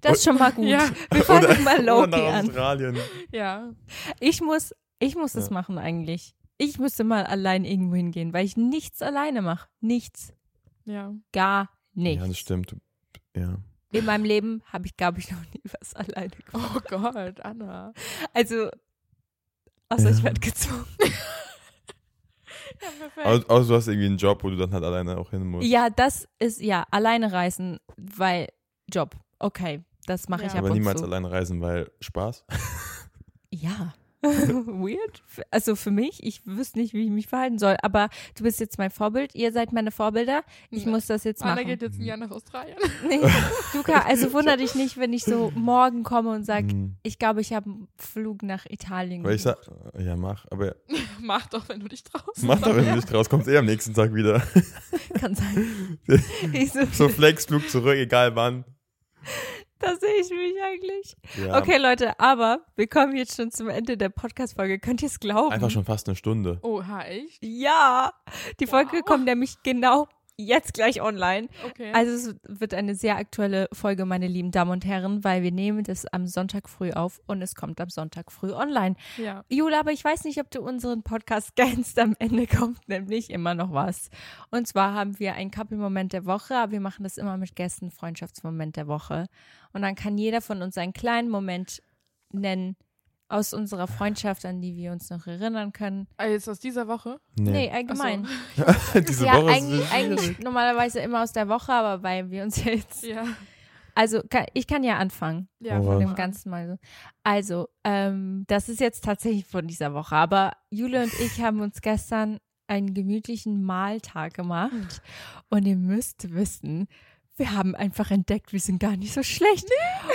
Speaker 2: Das ist schon mal gut.
Speaker 3: Ja.
Speaker 2: Wir fangen
Speaker 1: Oder-
Speaker 2: mal
Speaker 1: nach
Speaker 2: an.
Speaker 1: Australien.
Speaker 3: Ja.
Speaker 2: Ich muss, ich muss das
Speaker 1: Ja.
Speaker 2: machen eigentlich. Ich müsste mal allein irgendwo hingehen, weil ich nichts alleine mache. Nichts.
Speaker 3: Ja.
Speaker 2: Gar nichts.
Speaker 1: Ja, das stimmt. Ja.
Speaker 2: In meinem Leben habe ich, glaube ich, noch nie was alleine [LAUGHS] gemacht.
Speaker 3: Oh Gott, Anna.
Speaker 2: Also, außer ich
Speaker 1: Ja.
Speaker 2: werde gezwungen. [LAUGHS]
Speaker 3: Ja.
Speaker 1: Außer, außer du hast irgendwie einen Job, wo du dann halt alleine auch hin musst.
Speaker 2: Ja, das ist, ja, alleine reisen, weil Job. Okay, das mache ich
Speaker 3: Ja.
Speaker 2: ab
Speaker 1: aber
Speaker 2: und
Speaker 1: niemals
Speaker 2: zu.
Speaker 1: alleine reisen, weil Spaß. [LAUGHS]
Speaker 2: Ja. [LAUGHS] Weird. Also für mich, ich wüsste nicht, wie ich mich verhalten soll. Aber du bist jetzt mein Vorbild. Ihr seid meine Vorbilder. Ich
Speaker 3: Ja.
Speaker 2: muss das jetzt
Speaker 3: Anna
Speaker 2: machen.
Speaker 3: geht jetzt ein Jahr nach Australien. [LAUGHS]
Speaker 2: Nee. Luca, also wunder dich nicht, wenn ich so morgen komme und sage,
Speaker 1: Hm.
Speaker 2: ich glaube, ich habe einen Flug nach Italien.
Speaker 1: Weil ich sag, ja, mach, aber [LAUGHS]
Speaker 3: Mach doch, wenn du dich traust.
Speaker 1: mach doch, wenn du nicht rauskommst, eh am nächsten Tag wieder.
Speaker 2: Kann sein. So
Speaker 1: Flexflug zurück, egal wann. [LAUGHS]
Speaker 2: da sehe ich mich eigentlich.
Speaker 1: Ja,
Speaker 2: Okay, Leute, aber wir kommen jetzt schon zum Ende der Podcast-Folge. Könnt ihr es glauben?
Speaker 1: Einfach schon fast eine Stunde.
Speaker 3: Oha, echt?
Speaker 2: Ja. Die Folge
Speaker 3: Wow.
Speaker 2: kommt nämlich genau jetzt gleich online.
Speaker 3: Okay.
Speaker 2: Also es wird eine sehr aktuelle Folge, meine lieben Damen und Herren, weil wir nehmen das am Sonntag früh auf und es kommt am Sonntag früh online.
Speaker 3: ja.
Speaker 2: Jula, aber ich weiß nicht, ob du unseren Podcast kennst. Am Ende [LAUGHS] kommt nämlich immer noch was. Und zwar haben wir einen Couple-Moment der Woche, aber wir machen das immer mit Gästen, Freundschaftsmoment der Woche. Und dann kann jeder von uns einen kleinen Moment nennen aus unserer Freundschaft, an die wir uns noch erinnern können.
Speaker 3: Ah, jetzt aus dieser Woche?
Speaker 2: Nee,
Speaker 3: so.
Speaker 2: allgemein. [LAUGHS]
Speaker 1: Diese
Speaker 2: ja,
Speaker 1: Woche ist
Speaker 2: eigentlich,
Speaker 1: schwierig.
Speaker 2: eigentlich normalerweise immer aus der Woche, aber weil wir uns jetzt.
Speaker 3: Ja.
Speaker 2: Also, kann, ich kann ja anfangen.
Speaker 3: Ja,
Speaker 1: Oh, was?
Speaker 2: dem Ganzen mal so. Also, ähm, das ist jetzt tatsächlich von dieser Woche, aber Jule und ich haben uns gestern einen gemütlichen Mahltag gemacht und ihr müsst wissen, wir haben einfach entdeckt, wir sind gar nicht so schlecht.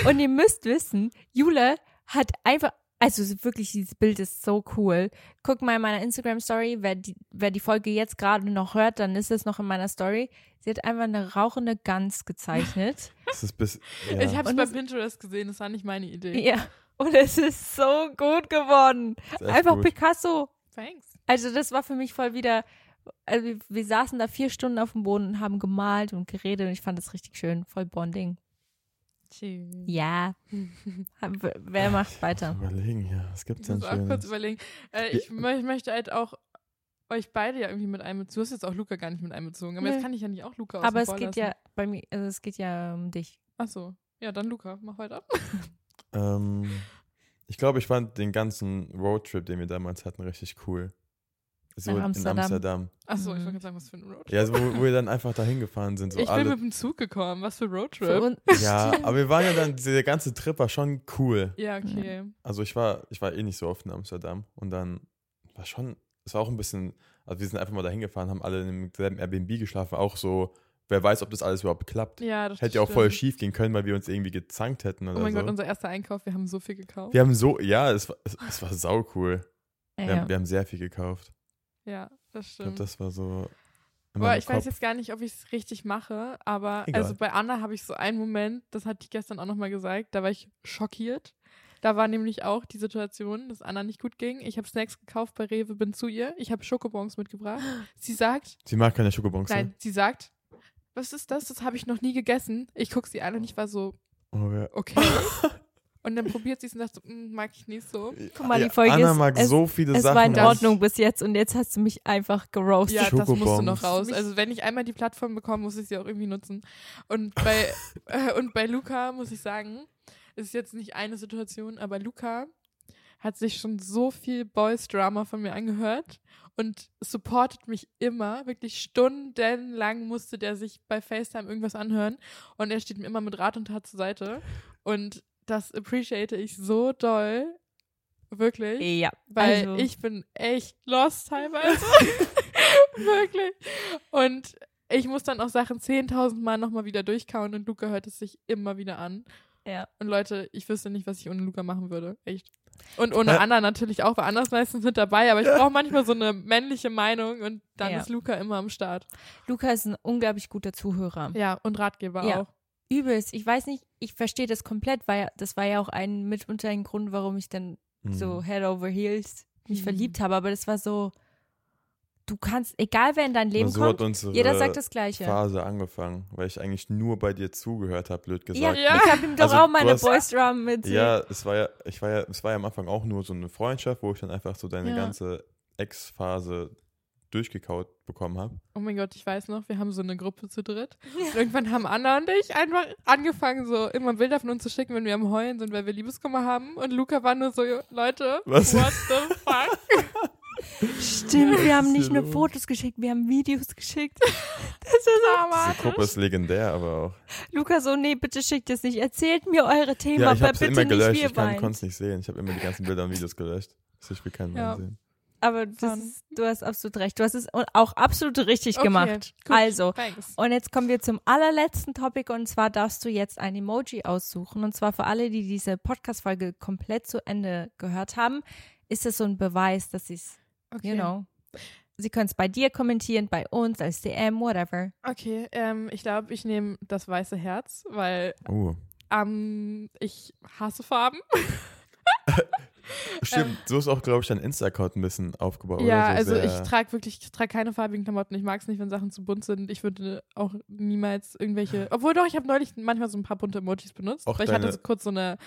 Speaker 2: Und ihr müsst wissen, Jule hat einfach, also wirklich, dieses Bild ist so cool. Guck mal in meiner Instagram-Story, wer die, wer die Folge jetzt gerade noch hört, dann ist es noch in meiner Story. Sie hat einfach eine rauchende Gans gezeichnet. [LAUGHS]
Speaker 1: Das ist bis, ja.
Speaker 3: Ich habe es bei Pinterest gesehen, das war nicht meine Idee.
Speaker 2: Ja. Und es ist so gut geworden. Einfach
Speaker 1: gut.
Speaker 2: Picasso.
Speaker 3: Thanks.
Speaker 2: Also das war für mich voll wieder, also wir, wir saßen da vier Stunden auf dem Boden und haben gemalt und geredet und ich fand das richtig schön. Voll Bonding.
Speaker 3: Tschüss.
Speaker 2: Ja. [LAUGHS] Wer macht weiter?
Speaker 1: Überlegen, ja. Was gibt's
Speaker 3: Ich
Speaker 1: denn
Speaker 3: muss auch kurz
Speaker 1: Schönes?
Speaker 3: überlegen. Äh, ich mö möchte halt auch euch beide ja irgendwie mit einbezogen. Du hast jetzt auch Luca gar nicht mit einbezogen. Aber
Speaker 2: Nö.
Speaker 3: jetzt kann ich ja nicht auch Luca aus
Speaker 2: Aber
Speaker 3: dem
Speaker 2: es
Speaker 3: vor
Speaker 2: geht
Speaker 3: lassen.
Speaker 2: ja bei mir, also es geht ja um dich.
Speaker 3: Ach so. Ja, dann Luca, mach weiter.
Speaker 1: Ähm, Ich glaube, ich fand den ganzen Roadtrip, den wir damals hatten, richtig cool. So
Speaker 2: Nach
Speaker 1: in
Speaker 2: Amsterdam.
Speaker 1: Amsterdam.
Speaker 3: Achso, ich
Speaker 2: Mhm.
Speaker 3: wollte gerade sagen, was für ein Roadtrip.
Speaker 1: Ja, so, wo, wo wir dann einfach dahin gefahren sind. So
Speaker 3: ich bin
Speaker 1: alle.
Speaker 3: mit dem Zug gekommen. Was für ein
Speaker 2: Für
Speaker 3: Roadtrip.
Speaker 2: uns,
Speaker 1: Ja, aber wir waren ja dann, der ganze Trip war schon cool.
Speaker 3: Ja, okay.
Speaker 1: Also ich war, ich war eh nicht so oft in Amsterdam und dann war schon, es war auch ein bisschen, also wir sind einfach mal dahin gefahren, haben alle in demselben Airbnb geschlafen, auch so, wer weiß, ob das alles überhaupt klappt.
Speaker 3: Ja, das
Speaker 1: Hätte ja auch voll schief gehen können, weil wir uns irgendwie gezankt hätten oder
Speaker 3: Oh mein
Speaker 1: so.
Speaker 3: Gott, unser erster Einkauf, wir haben so viel gekauft.
Speaker 1: wir haben so, ja, es war, es, es war sau cool. Wir,
Speaker 2: ja.
Speaker 1: haben, wir haben sehr viel gekauft.
Speaker 3: Ja, das
Speaker 1: Ich glaube,
Speaker 3: stimmt.
Speaker 1: das war so.
Speaker 3: Boah, ich weiß
Speaker 1: Kopf.
Speaker 3: jetzt gar nicht, ob ich es richtig mache, aber
Speaker 1: Egal.
Speaker 3: also bei Anna habe ich so einen Moment, das hat die gestern auch nochmal gesagt, da war ich schockiert. Da war nämlich auch die Situation, dass Anna nicht gut ging. Ich habe Snacks gekauft bei Rewe, bin zu ihr. Ich habe Schokobons mitgebracht. Sie sagt,
Speaker 1: Sie mag keine Schokobons. ne?
Speaker 3: nein, sie sagt, was ist das? Das habe ich noch nie gegessen. Ich gucke sie an und ich war so,
Speaker 1: Oh,
Speaker 3: okay. [LAUGHS] und dann probiert sie es und sagt so, "Mm, mag ich nicht so.
Speaker 2: Guck mal, die Folge
Speaker 1: Anna
Speaker 2: ist-
Speaker 1: mag
Speaker 2: es-
Speaker 1: so viele
Speaker 2: es
Speaker 1: Sachen.
Speaker 2: war in Ordnung bis jetzt und jetzt hast du mich einfach geroastet.
Speaker 3: Ja, das musste
Speaker 1: Schokobons.
Speaker 3: noch raus. Also wenn ich einmal die Plattform bekomme, muss ich sie auch irgendwie nutzen. Und bei, [LAUGHS] äh, und bei Luca muss ich sagen, es ist jetzt nicht eine Situation, aber Luca hat sich schon so viel Boys-Drama von mir angehört und supportet mich immer. Wirklich stundenlang musste der sich bei FaceTime irgendwas anhören und er steht mir immer mit Rat und Tat zur Seite. Und das appreciate ich so doll. Wirklich.
Speaker 2: Ja,
Speaker 3: Weil
Speaker 2: also,
Speaker 3: ich bin echt lost teilweise. [LAUGHS] [LAUGHS] Wirklich. Und ich muss dann auch Sachen 10.000 Mal nochmal wieder durchkauen und Luca hört es sich immer wieder an.
Speaker 2: Ja.
Speaker 3: Und Leute, ich wüsste nicht, was ich ohne Luca machen würde. Echt. Und ohne
Speaker 1: Hä?
Speaker 3: Anna natürlich auch, weil Anna ist meistens mit dabei, aber ich brauche manchmal so eine männliche Meinung und dann
Speaker 2: Ja.
Speaker 3: ist Luca immer am Start.
Speaker 2: Luca ist ein unglaublich guter Zuhörer.
Speaker 3: Ja, und Ratgeber
Speaker 2: Ja.
Speaker 3: auch.
Speaker 2: Übelst. Ich weiß nicht, ich verstehe das komplett, weil das war ja auch ein mitunter ein Grund, warum ich dann
Speaker 1: Mhm.
Speaker 2: so Head over Heels mich
Speaker 3: Mhm.
Speaker 2: verliebt habe. Aber das war so, du kannst, egal wer in dein Leben
Speaker 1: so hat
Speaker 2: kommt, jeder sagt das Gleiche.
Speaker 1: Phase angefangen, weil ich eigentlich nur bei dir zugehört habe, blöd
Speaker 2: Ja,
Speaker 1: gesagt.
Speaker 3: Ja.
Speaker 2: ich habe ihm doch
Speaker 1: Also,
Speaker 2: auch meine
Speaker 1: hast-
Speaker 2: Boys Drum mit.
Speaker 1: Ja, es war ja, ich war ja, es war ja am Anfang auch nur so eine Freundschaft, wo ich dann einfach so deine
Speaker 3: Ja.
Speaker 1: ganze Ex-Phase durchgekaut bekommen habe.
Speaker 3: Oh mein Gott, ich weiß noch, wir haben so eine Gruppe zu dritt. [LAUGHS] Und irgendwann haben Anna und ich einfach angefangen, so immer Bilder von uns zu schicken, wenn wir am Heulen sind, weil wir Liebeskummer haben. Und Luca war nur so, Leute,
Speaker 1: Was?
Speaker 3: what the fuck? [LAUGHS]
Speaker 2: Stimmt, wir haben nicht nur? Fotos geschickt, wir haben Videos geschickt. [LAUGHS] Das ist so
Speaker 1: Diese Gruppe ist legendär, aber auch.
Speaker 2: Luca so, nee, bitte schickt es nicht. Erzählt mir eure Themen,
Speaker 1: Ja, ich
Speaker 2: aber
Speaker 1: habe sie
Speaker 2: bitte
Speaker 1: immer gelöscht,
Speaker 2: nicht wir
Speaker 1: ich konnte es nicht sehen. Ich habe immer die ganzen Bilder und Videos gelöscht. Ich will keinen mehr
Speaker 3: Ja.
Speaker 1: sehen.
Speaker 2: Aber ist, du hast absolut recht. Du hast es auch absolut richtig
Speaker 3: Okay,
Speaker 2: gemacht.
Speaker 3: gut,
Speaker 2: Also,
Speaker 3: Thanks.
Speaker 2: und jetzt kommen wir zum allerletzten Topic und zwar darfst du jetzt ein Emoji aussuchen. Und zwar für alle, die diese Podcast-Folge komplett zu Ende gehört haben, ist es so ein Beweis, dass sie es,
Speaker 3: Okay.
Speaker 2: you know, sie können es bei dir kommentieren, bei uns, als DM, whatever.
Speaker 3: Okay, ähm, ich glaube, ich nehme das weiße Herz, weil
Speaker 1: Oh.
Speaker 3: ähm, ich hasse Farben. [LAUGHS] [LAUGHS]
Speaker 1: Stimmt, so ist auch, glaube ich, dein Insta-Account ein bisschen aufgebaut.
Speaker 3: ja,
Speaker 1: oder so
Speaker 3: also ich trage wirklich, ich trage keine farbigen Klamotten. Ich mag es nicht, wenn Sachen zu bunt sind. Ich würde auch niemals irgendwelche. Obwohl doch, ich habe neulich manchmal so ein paar bunte Emojis benutzt.
Speaker 1: Auch
Speaker 3: weil ich hatte
Speaker 1: deine-
Speaker 3: so kurz so eine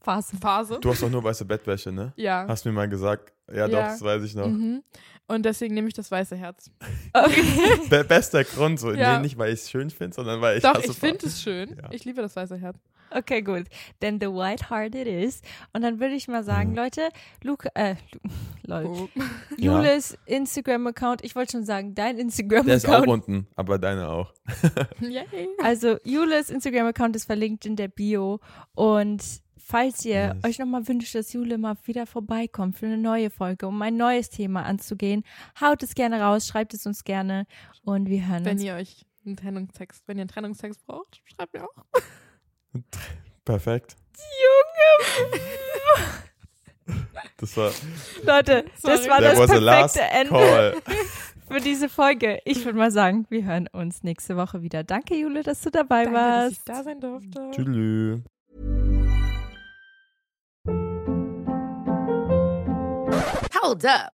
Speaker 2: Phase.
Speaker 3: Phase.
Speaker 1: Du hast doch nur weiße Bettwäsche, ne?
Speaker 3: Ja.
Speaker 1: Hast mir mal gesagt. Ja, doch,
Speaker 3: Ja.
Speaker 1: das weiß ich noch.
Speaker 3: Mhm. Und deswegen nehme ich das weiße Herz. [LAUGHS]
Speaker 2: Okay.
Speaker 1: Be bester Grund, so.
Speaker 3: Ja.
Speaker 1: Nee, nicht, weil ich es schön finde, sondern weil ich
Speaker 3: Doch,
Speaker 1: hasse
Speaker 3: ich finde es schön.
Speaker 1: Ja.
Speaker 3: Ich liebe das weiße Herz.
Speaker 2: Okay, gut. Then the white heart it is. Und dann würde ich mal sagen,
Speaker 1: Mhm.
Speaker 2: Leute, Luca, äh, Lu- [LAUGHS] lol.
Speaker 3: Oh. [LAUGHS]
Speaker 1: Ja.
Speaker 2: Julis Instagram-Account, ich wollte schon sagen, dein
Speaker 1: Der ist auch
Speaker 2: Instagram-Account.
Speaker 1: unten, aber deine auch. [LAUGHS]
Speaker 3: Yay.
Speaker 2: Also Julis Instagram-Account ist verlinkt in der Bio. Und falls ihr
Speaker 1: Nice.
Speaker 2: euch nochmal wünscht, dass Jule mal wieder vorbeikommt für eine neue Folge, um ein neues Thema anzugehen, haut es gerne raus, schreibt es uns gerne und wir hören
Speaker 3: Wenn
Speaker 2: uns.
Speaker 3: ihr euch einen Trennungstext, wenn ihr einen Trennungstext braucht, schreibt mir auch.
Speaker 1: Perfekt.
Speaker 2: Junge!
Speaker 1: Das war,
Speaker 2: Leute, das war
Speaker 1: that
Speaker 2: das perfekte Ende
Speaker 1: call.
Speaker 2: für diese Folge. Ich würde mal sagen, wir hören uns nächste Woche wieder. Danke, Jule, dass du dabei
Speaker 3: Danke, dass ich
Speaker 2: warst.
Speaker 3: da sein durfte.
Speaker 1: Tschüss.
Speaker 4: Hold up.